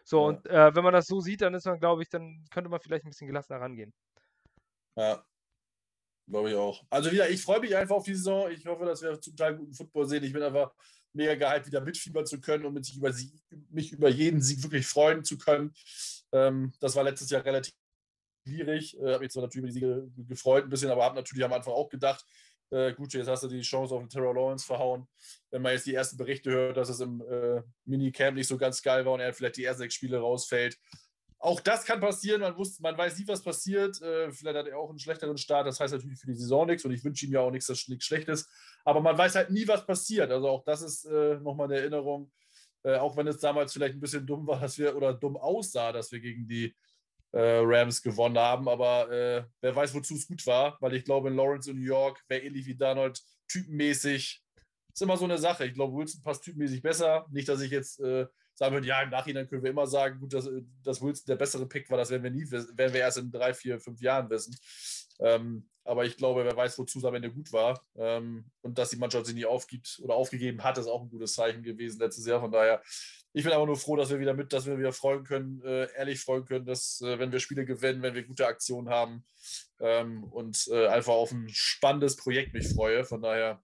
S2: So, ja. und äh, wenn man das so sieht, dann ist man, glaube ich, dann könnte man vielleicht ein bisschen gelassener rangehen.
S1: Ja. Glaube ich auch. Also wieder, ich freue mich einfach auf die Saison. Ich hoffe, dass wir zum Teil guten Football sehen. Ich bin einfach mega gehypt, wieder mitfiebern zu können und mich über, sie, mich über jeden Sieg wirklich freuen zu können. Ähm, das war letztes Jahr relativ schwierig. Äh, habe mich zwar natürlich über die Siege gefreut ein bisschen, aber habe natürlich am Anfang auch gedacht, äh, gut, jetzt hast du die Chance auf den Terror Lawrence verhauen. Wenn man jetzt die ersten Berichte hört, dass es im äh, Minicamp nicht so ganz geil war und er vielleicht die ersten sechs Spiele rausfällt, auch das kann passieren. Man, wusste, man weiß nie, was passiert. Äh, vielleicht hat er auch einen schlechteren Start. Das heißt natürlich für die Saison nichts und ich wünsche ihm ja auch nichts, nichts Schlechtes. Aber man weiß halt nie, was passiert. Also auch das ist äh, nochmal eine Erinnerung. Äh, auch wenn es damals vielleicht ein bisschen dumm war, dass wir oder dumm aussah, dass wir gegen die Rams gewonnen haben. Aber äh, wer weiß, wozu es gut war, weil ich glaube, in Lawrence in New York wäre ähnlich wie Donald typenmäßig. Ist immer so eine Sache. Ich glaube, Wilson passt typenmäßig besser. Nicht, dass ich jetzt äh, sagen würden, ja, im Nachhinein können wir immer sagen, gut, dass, dass Wilson der bessere Pick war, das werden wir nie werden wir erst in drei, vier, fünf Jahren wissen. Ähm, aber ich glaube, wer weiß, wozu es am Ende gut war. Ähm, und dass die Mannschaft sich nie aufgibt oder aufgegeben hat, ist auch ein gutes Zeichen gewesen letztes Jahr. Von daher, ich bin aber nur froh, dass wir wieder mit, dass wir wieder freuen können, äh, ehrlich freuen können, dass äh, wenn wir Spiele gewinnen, wenn wir gute Aktionen haben ähm, und äh, einfach auf ein spannendes Projekt mich freue. Von daher,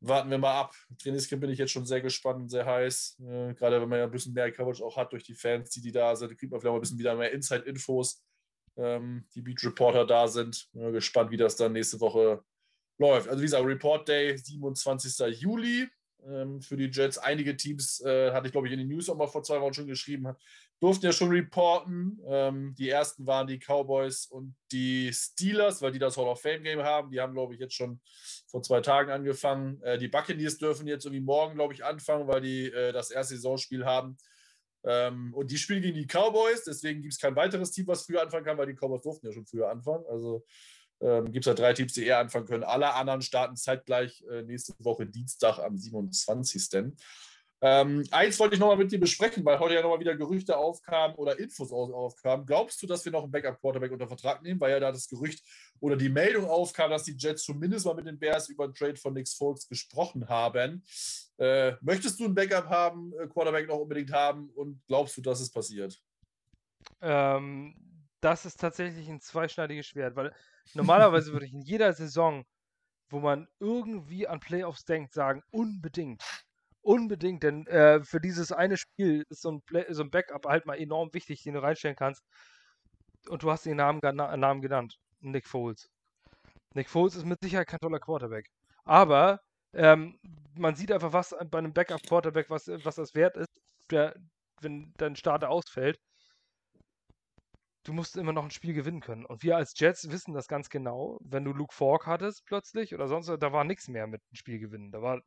S1: warten wir mal ab. Trainingscamp bin ich jetzt schon sehr gespannt und sehr heiß. Äh, gerade wenn man ja ein bisschen mehr Coverage auch hat durch die Fans, die, die da sind, kriegt man vielleicht auch ein bisschen wieder mehr Inside-Infos, ähm, die Beat Reporter da sind. Äh, gespannt, wie das dann nächste Woche läuft. Also wie gesagt, Report Day, 27. Juli ähm, für die Jets. Einige Teams, äh, hatte ich glaube ich in den News auch mal vor zwei Wochen schon geschrieben, durften ja schon reporten. Ähm, die ersten waren die Cowboys und die Steelers, weil die das Hall of Fame Game haben. Die haben, glaube ich, jetzt schon vor zwei Tagen angefangen. Äh, die Buccaneers dürfen jetzt irgendwie morgen, glaube ich, anfangen, weil die äh, das erste Saisonspiel haben. Ähm, und die spielen gegen die Cowboys, deswegen gibt es kein weiteres Team, was früher anfangen kann, weil die Cowboys durften ja schon früher anfangen. Also ähm, gibt es halt drei Teams, die eher anfangen können. Alle anderen starten zeitgleich äh, nächste Woche Dienstag am 27. Ähm, eins wollte ich nochmal mit dir besprechen, weil heute ja nochmal wieder Gerüchte aufkamen oder Infos aufkamen. Glaubst du, dass wir noch einen Backup-Quarterback unter Vertrag nehmen, weil ja da das Gerücht oder die Meldung aufkam, dass die Jets zumindest mal mit den Bears über den Trade von Nick Folks gesprochen haben? Äh, möchtest du einen Backup haben, äh, Quarterback noch unbedingt haben und glaubst du, dass es passiert?
S2: Ähm, das ist tatsächlich ein zweischneidiges Schwert, weil normalerweise würde ich in jeder Saison, wo man irgendwie an Playoffs denkt, sagen, unbedingt. Unbedingt, denn äh, für dieses eine Spiel ist so ein, Play so ein Backup halt mal enorm wichtig, den du reinstellen kannst. Und du hast den Namen, Namen genannt. Nick Foles. Nick Foles ist mit Sicherheit kein toller Quarterback. Aber ähm, man sieht einfach, was bei einem Backup-Quarterback, was, was das wert ist, der, wenn dein Starter ausfällt. Du musst immer noch ein Spiel gewinnen können. Und wir als Jets wissen das ganz genau. Wenn du Luke Falk hattest plötzlich oder sonst, da war nichts mehr mit dem Spiel gewinnen. Da war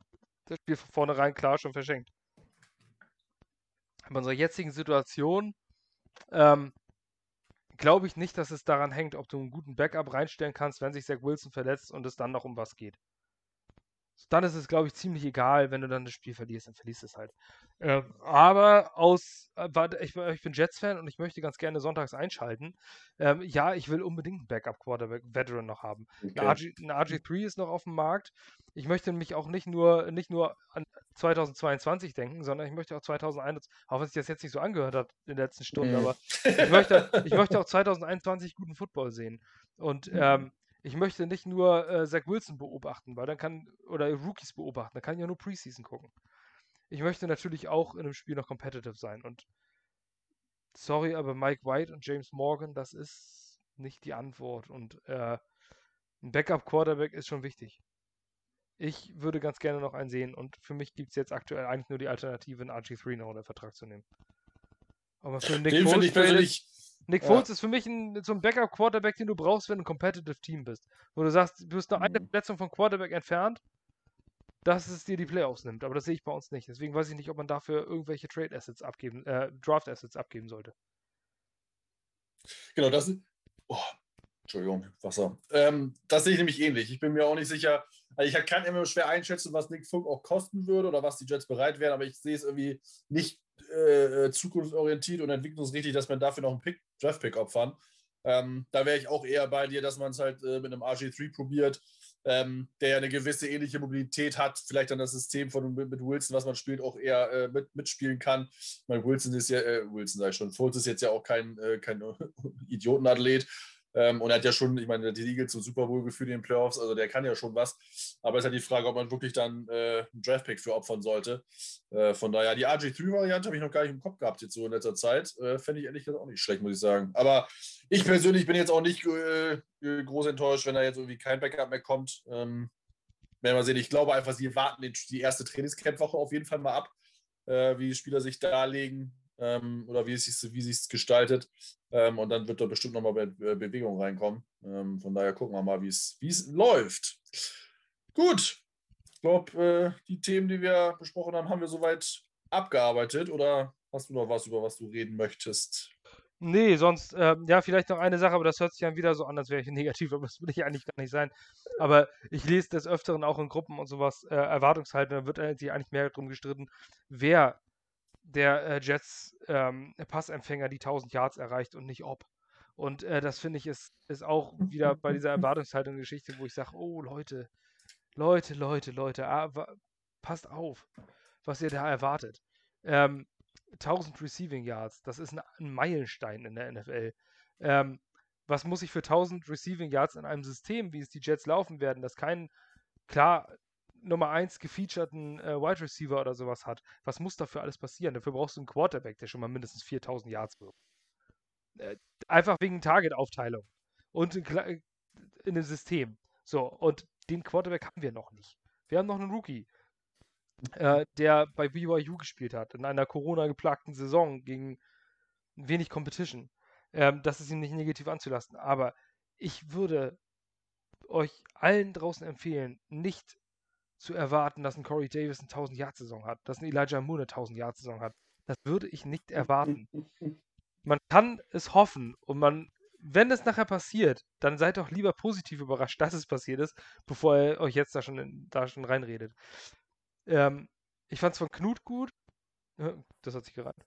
S2: das Spiel von vornherein klar schon verschenkt. In unserer jetzigen Situation ähm, glaube ich nicht, dass es daran hängt, ob du einen guten Backup reinstellen kannst, wenn sich Zach Wilson verletzt und es dann noch um was geht dann ist es, glaube ich, ziemlich egal, wenn du dann das Spiel verlierst, dann verlierst du es halt. Äh, aber aus, äh, ich, ich, bin Jets-Fan und ich möchte ganz gerne sonntags einschalten. Ähm, ja, ich will unbedingt einen Backup-Quarterback-Veteran noch haben. Okay. Eine, RG, eine RG3 ist noch auf dem Markt. Ich möchte mich auch nicht nur, nicht nur an 2022 denken, sondern ich möchte auch 2021, auch wenn sich das jetzt nicht so angehört hat in den letzten Stunden, mhm. aber ich möchte, ich möchte auch 2021 guten Football sehen. Und mhm. ähm, ich möchte nicht nur äh, Zach Wilson beobachten, weil dann kann, oder Rookies beobachten, dann kann ich ja nur Preseason gucken. Ich möchte natürlich auch in einem Spiel noch competitive sein und sorry, aber Mike White und James Morgan, das ist nicht die Antwort und äh, ein Backup-Quarterback ist schon wichtig. Ich würde ganz gerne noch einen sehen und für mich gibt es jetzt aktuell eigentlich nur die Alternative, einen RG3 noch unter Vertrag zu nehmen.
S1: Aber für Nick Den finde ich persönlich
S2: Nick Foles ja. ist für mich ein, so ein Backup-Quarterback, den du brauchst, wenn du ein Competitive Team bist. Wo du sagst, du bist nur eine mhm. Verletzung vom Quarterback entfernt, dass es dir die Playoffs nimmt. Aber das sehe ich bei uns nicht. Deswegen weiß ich nicht, ob man dafür irgendwelche Trade Assets abgeben, äh, Draft Assets abgeben sollte.
S1: Genau, das ist. Oh, Entschuldigung, Wasser. Ähm, das sehe ich nämlich ähnlich. Ich bin mir auch nicht sicher. Also ich kann immer schwer einschätzen, was Nick Funk auch kosten würde oder was die Jets bereit wären, aber ich sehe es irgendwie nicht äh, zukunftsorientiert und entwicklungsrichtig, dass man dafür noch einen Pick, Draft-Pick opfern. Ähm, da wäre ich auch eher bei dir, dass man es halt äh, mit einem RG3 probiert, ähm, der ja eine gewisse ähnliche Mobilität hat, vielleicht dann das System von mit, mit Wilson, was man spielt, auch eher äh, mit, mitspielen kann. Ich meine, Wilson ist ja, äh, Wilson sag ich schon, Fultz ist jetzt ja auch kein, äh, kein Idiotenathlet. Ähm, und er hat ja schon, ich meine, die Eagles zum Super Bowl geführt in den Playoffs, also der kann ja schon was. Aber es ist halt die Frage, ob man wirklich dann äh, einen Draftpick für opfern sollte. Äh, von daher, die RG3-Variante habe ich noch gar nicht im Kopf gehabt jetzt so in letzter Zeit. Äh, Fände ich ehrlich gesagt auch nicht schlecht, muss ich sagen. Aber ich persönlich bin jetzt auch nicht äh, äh, groß enttäuscht, wenn da jetzt irgendwie kein Backup mehr kommt. Ähm, werden wir sehen. Ich glaube einfach, sie warten die erste Trainingscamp-Woche auf jeden Fall mal ab, äh, wie die Spieler sich darlegen ähm, oder wie es sich wie sich's gestaltet. Ähm, und dann wird da bestimmt nochmal Be Bewegung reinkommen. Ähm, von daher gucken wir mal, wie es läuft. Gut. Ich glaube, äh, die Themen, die wir besprochen haben, haben wir soweit abgearbeitet. Oder hast du noch was, über was du reden möchtest?
S2: Nee, sonst, äh, ja, vielleicht noch eine Sache, aber das hört sich dann wieder so an, als wäre ich negativ, aber das will ich eigentlich gar nicht sein. Aber ich lese des Öfteren auch in Gruppen und sowas äh, Erwartungshaltung, da wird eigentlich mehr darum gestritten, wer der äh, Jets ähm, Passempfänger die 1000 Yards erreicht und nicht ob. Und äh, das finde ich ist, ist auch wieder bei dieser Erwartungshaltung-Geschichte, wo ich sage, oh Leute, Leute, Leute, Leute, ah, passt auf, was ihr da erwartet. Ähm, 1000 Receiving Yards, das ist ein, ein Meilenstein in der NFL. Ähm, was muss ich für 1000 Receiving Yards in einem System, wie es die Jets laufen werden, das kein, klar, Nummer 1 gefeaturten äh, Wide Receiver oder sowas hat, was muss dafür alles passieren? Dafür brauchst du einen Quarterback, der schon mal mindestens 4000 Yards wirft. Äh, einfach wegen Target-Aufteilung und in, in dem System. So, und den Quarterback haben wir noch nicht. Wir haben noch einen Rookie, äh, der bei BYU gespielt hat, in einer Corona-geplagten Saison gegen wenig Competition. Ähm, das ist ihm nicht negativ anzulassen. Aber ich würde euch allen draußen empfehlen, nicht zu erwarten, dass ein Corey Davis eine 1000-Yard-Saison hat, dass ein Elijah Moore eine 1000-Yard-Saison hat. Das würde ich nicht erwarten. Man kann es hoffen und man, wenn es nachher passiert, dann seid doch lieber positiv überrascht, dass es passiert ist, bevor ihr euch jetzt da schon, in, da schon reinredet. Ähm, ich fand es von Knut gut. Das hat sich gereimt.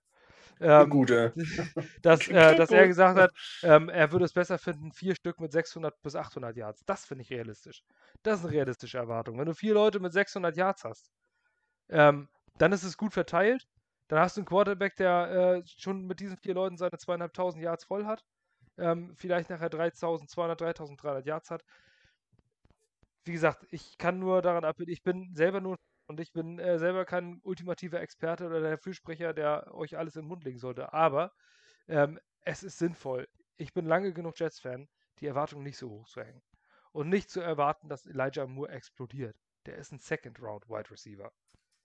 S2: Ähm, Gute. dass, äh, dass er gesagt hat, ähm, er würde es besser finden, vier Stück mit 600 bis 800 Yards. Das finde ich realistisch. Das ist eine realistische Erwartung. Wenn du vier Leute mit 600 Yards hast, ähm, dann ist es gut verteilt. Dann hast du einen Quarterback, der äh, schon mit diesen vier Leuten seine zweieinhalbtausend Yards voll hat. Ähm, vielleicht nachher 3200, 3300 Yards hat. Wie gesagt, ich kann nur daran appellieren, ich bin selber nur und ich bin äh, selber kein ultimativer Experte oder der Fürsprecher, der euch alles in den Mund legen sollte. Aber ähm, es ist sinnvoll. Ich bin lange genug Jets-Fan, die Erwartungen nicht so hoch zu hängen. Und nicht zu erwarten, dass Elijah Moore explodiert. Der ist ein Second-Round-Wide Receiver.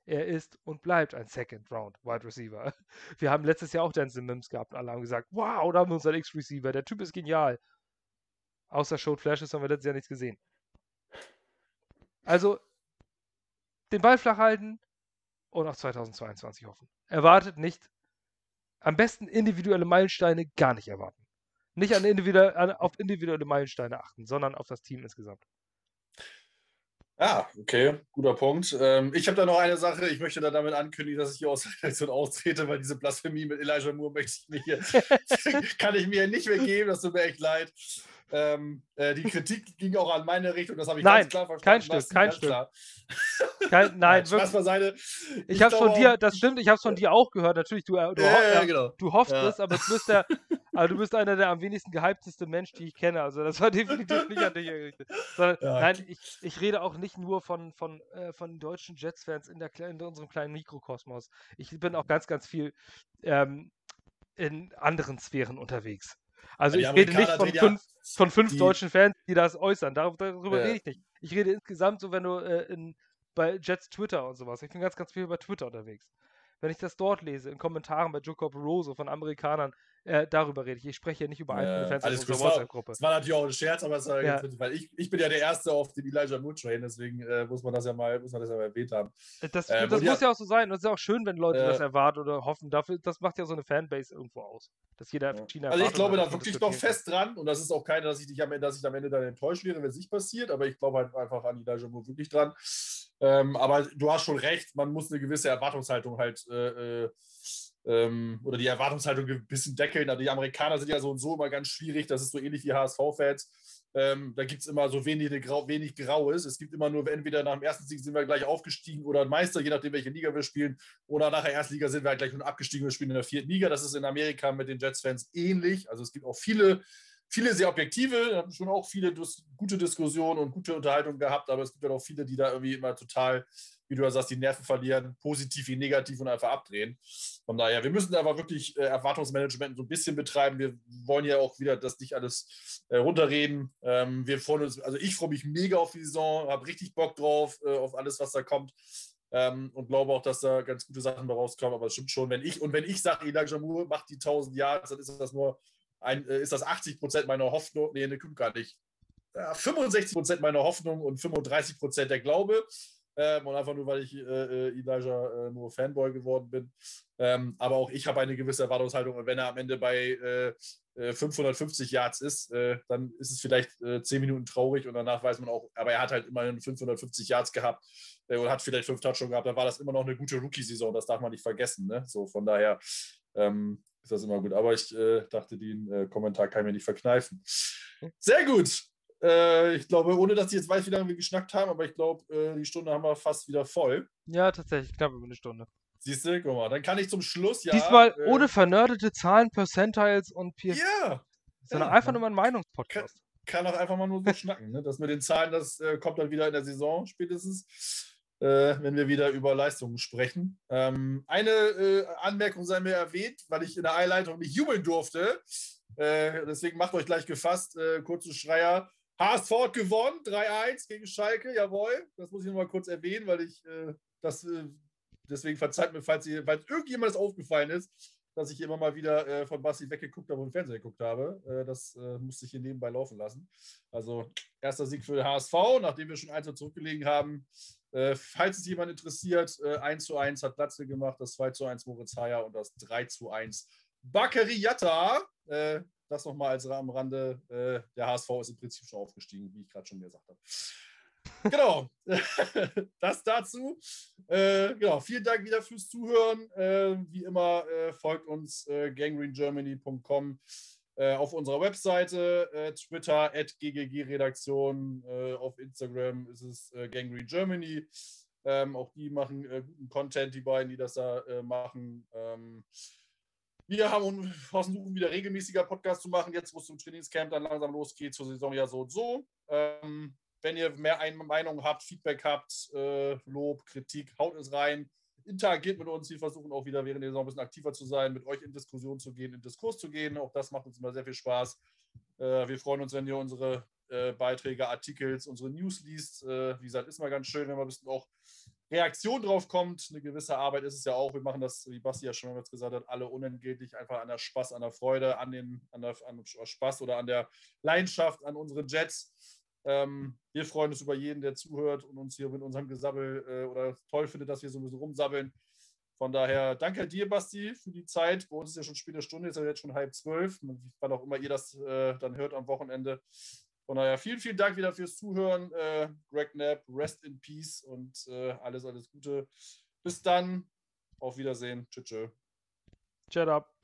S2: Er ist und bleibt ein Second-Round-Wide Receiver. Wir haben letztes Jahr auch Denzel Mims gehabt und alle haben gesagt, wow, da haben wir unseren X-Receiver. Der Typ ist genial. Außer Showed Flashes haben wir letztes Jahr nichts gesehen. Also, den Ball flach halten und auf 2022 hoffen. Erwartet nicht, am besten individuelle Meilensteine gar nicht erwarten. Nicht an individuelle, an, auf individuelle Meilensteine achten, sondern auf das Team insgesamt.
S1: Ja, okay, guter Punkt. Ähm, ich habe da noch eine Sache. Ich möchte da damit ankündigen, dass ich hier aus der Redaktion austrete, weil diese Blasphemie mit Elijah Moore möchte ich mir hier, kann ich mir nicht mehr geben. Das tut mir echt leid. Ähm, äh, die Kritik ging auch an meine Richtung, das habe ich
S2: nein,
S1: ganz klar
S2: verstanden. Kein Stück, kein Stück. Kein, nein, nein wirklich. Seite. Ich, ich habe von dir, das stimmt, ich habe es von dir auch gehört. Natürlich, du, du, ja, ja, genau. du hoffst ja. es, aber du bist, der, aber du bist einer der am wenigsten gehyptesten Menschen, die ich kenne. Also das war definitiv nicht an dich gerichtet. Sondern, nein, ich, ich rede auch nicht nur von, von, äh, von deutschen Jets-Fans in, in unserem kleinen Mikrokosmos. Ich bin auch ganz, ganz viel ähm, in anderen Sphären unterwegs. Also ich rede nicht von fünf, von fünf deutschen Fans, die das äußern. Darüber, ja. rede ich nicht. Ich rede insgesamt so, wenn du äh, in, bei Jets Twitter und sowas. Ich bin ganz, ganz viel über Twitter unterwegs wenn ich das dort lese, in Kommentaren bei Jacob Rose von Amerikanern, äh, darüber rede ich. Ich spreche ja nicht über einzelne Fans
S1: aus unserer WhatsApp-Gruppe. Das war natürlich auch ein Scherz, aber es war ja. Weil ich, ich bin ja der Erste auf dem Elijah Moon Train, deswegen äh, muss man das ja mal, muss man das ja mal erwähnt haben.
S2: Äh, das, ähm, das muss ja, ja auch so sein. Und es ist auch schön, wenn Leute das erwarten oder hoffen. Dafür, das macht ja so eine Fanbase irgendwo aus. Dass jeder
S1: verschiedene Also ich glaube da wirklich noch fest dran und das ist auch keine, dass ich dich am Ende, dass ich am Ende dann enttäuscht werde, wenn es nicht passiert, aber ich glaube halt einfach an Elijah Moore wirklich dran. Ähm, aber du hast schon recht, man muss eine gewisse Erwartungshaltung halt äh, äh ähm, oder die Erwartungshaltung ein bisschen deckeln. Also die Amerikaner sind ja so und so immer ganz schwierig. Das ist so ähnlich wie HSV-Fans. Ähm, da gibt es immer so wenig, wenig Graues. Es gibt immer nur, entweder nach dem ersten Sieg sind wir gleich aufgestiegen oder Meister, je nachdem, welche Liga wir spielen. Oder nach der ersten Liga sind wir halt gleich nur abgestiegen, wir spielen in der vierten Liga. Das ist in Amerika mit den Jets-Fans ähnlich. Also es gibt auch viele, viele sehr objektive, haben schon auch viele gute Diskussionen und gute Unterhaltungen gehabt, aber es gibt ja auch viele, die da irgendwie immer total wie du ja sagst, die Nerven verlieren, positiv wie negativ und einfach abdrehen. Von daher, wir müssen aber wirklich äh, Erwartungsmanagement so ein bisschen betreiben. Wir wollen ja auch wieder das nicht alles äh, runterreden. Ähm, wir freuen uns, also ich freue mich mega auf die Saison, habe richtig Bock drauf, äh, auf alles, was da kommt. Ähm, und glaube auch, dass da ganz gute Sachen rauskommen. Aber es stimmt schon, wenn ich, und wenn ich sage, Elijah Moore macht die 1000 Jahre, dann ist das nur ein, äh, ist das 80 Prozent meiner Hoffnung. Nee, ne, kommt gar nicht. Ja, 65 Prozent meiner Hoffnung und 35 Prozent der Glaube. Ähm, und einfach nur, weil ich äh, äh, Elijah äh, nur Fanboy geworden bin. Ähm, aber auch ich habe eine gewisse Erwartungshaltung. Und wenn er am Ende bei äh, 550 äh, Yards ist, äh, dann ist es vielleicht äh, 10 Minuten traurig und danach weiß man auch, aber er hat halt immerhin 550 Yards gehabt und hat vielleicht fünf Touchdowns gehabt. Dann war das immer noch eine gute Rookie-Saison. Das darf man nicht vergessen. Ne? So, von daher ähm, ist das immer gut. Aber ich dachte, den Kommentar kann ich mir nicht verkneifen. Sehr gut. Äh, ich glaube, ohne dass ich jetzt weiß, wie lange wir geschnackt haben, aber ich glaube, äh, die Stunde haben wir fast wieder voll.
S2: Ja, tatsächlich, knapp über eine Stunde.
S1: Siehst du, guck mal, dann kann ich zum Schluss ja.
S2: Diesmal äh, ohne vernördete Zahlen, Percentiles und
S1: PS. Ja!
S2: Sondern ja, einfach nur mal ein Meinungspodcast.
S1: Kann, kann auch einfach mal nur so schnacken. Ne? Das mit den Zahlen, das äh, kommt dann wieder in der Saison spätestens, äh, wenn wir wieder über Leistungen sprechen. Ähm, eine äh, Anmerkung sei mir erwähnt, weil ich in der Einleitung nicht jubeln durfte. deswegen macht euch gleich gefasst, kurze Schreier. HSV hat gewonnen, 3-1 gegen Schalke, jawohl. Das muss ich nochmal kurz erwähnen, weil ich äh, das, äh, deswegen verzeiht mir, falls, ihr, falls irgendjemand das aufgefallen ist, dass ich immer mal wieder äh, von Basti weggeguckt habe und im Fernsehen geguckt habe. Äh, das äh, musste ich hier nebenbei laufen lassen. Also erster Sieg für den HSV, nachdem wir schon 1 zurückgelegen haben. Äh, falls es jemand interessiert, äh, 1 zu 1 hat Platze gemacht, das 2 zu 1 Moritz Heyer und das 3 zu 1 Bakary Yatta. Äh, das nochmal als am Rande. Äh, der HSV ist im Prinzip schon aufgestiegen, wie ich gerade schon gesagt habe. genau, das dazu. Äh, genau, vielen Dank wieder fürs Zuhören. Äh, wie immer äh, folgt uns äh, gangrenegermany.com äh, auf unserer Webseite, Twitter at ggg-redaktion, auf Instagram ist es äh, Gangrene Germany. Ähm, auch die machen guten Content, die beiden, die das da machen. Ähm, wir haben versuchen wieder regelmäßiger Podcast zu machen, jetzt wo es zum Trainingscamp dann langsam losgeht, zur Saison ja so und so. Ähm, wenn ihr mehr Meinungen habt, Feedback habt, äh, Lob, Kritik, haut es rein. Interagiert mit uns. Wir versuchen auch wieder während der Saison ein bisschen aktiver zu sein, mit euch in Diskussion zu gehen, in Diskurs zu gehen. Auch das macht uns immer sehr viel Spaß. Äh, wir freuen uns, wenn ihr unsere äh, Beiträge, Artikels, unsere News liest. Äh, wie gesagt, ist mal ganz schön, wenn man ein bisschen auch Reaktion drauf kommt. Eine gewisse Arbeit ist es ja auch. Wir machen das, wie Basti ja schon mal gesagt hat, alle unentgeltlich, einfach an der Spaß, an der Freude, an, den, an, der, an Spaß oder an der Leidenschaft, an unsere Jets. Ähm, wir freuen uns über jeden, der zuhört und uns hier mit unserem Gesabbel äh, oder toll findet, dass wir so ein bisschen rumsabbeln. Von daher danke dir, Basti, für die Zeit. Bei uns ist ja schon späte Stunde, ist ja jetzt schon halb zwölf. Wann auch immer ihr das äh, dann hört am Wochenende. Von daher vielen, vielen Dank wieder fürs Zuhören. Äh, Greg Knapp, rest in peace und äh, alles, alles Gute. Bis dann. Auf Wiedersehen. Tschüss. Tschüss.
S2: Shut up.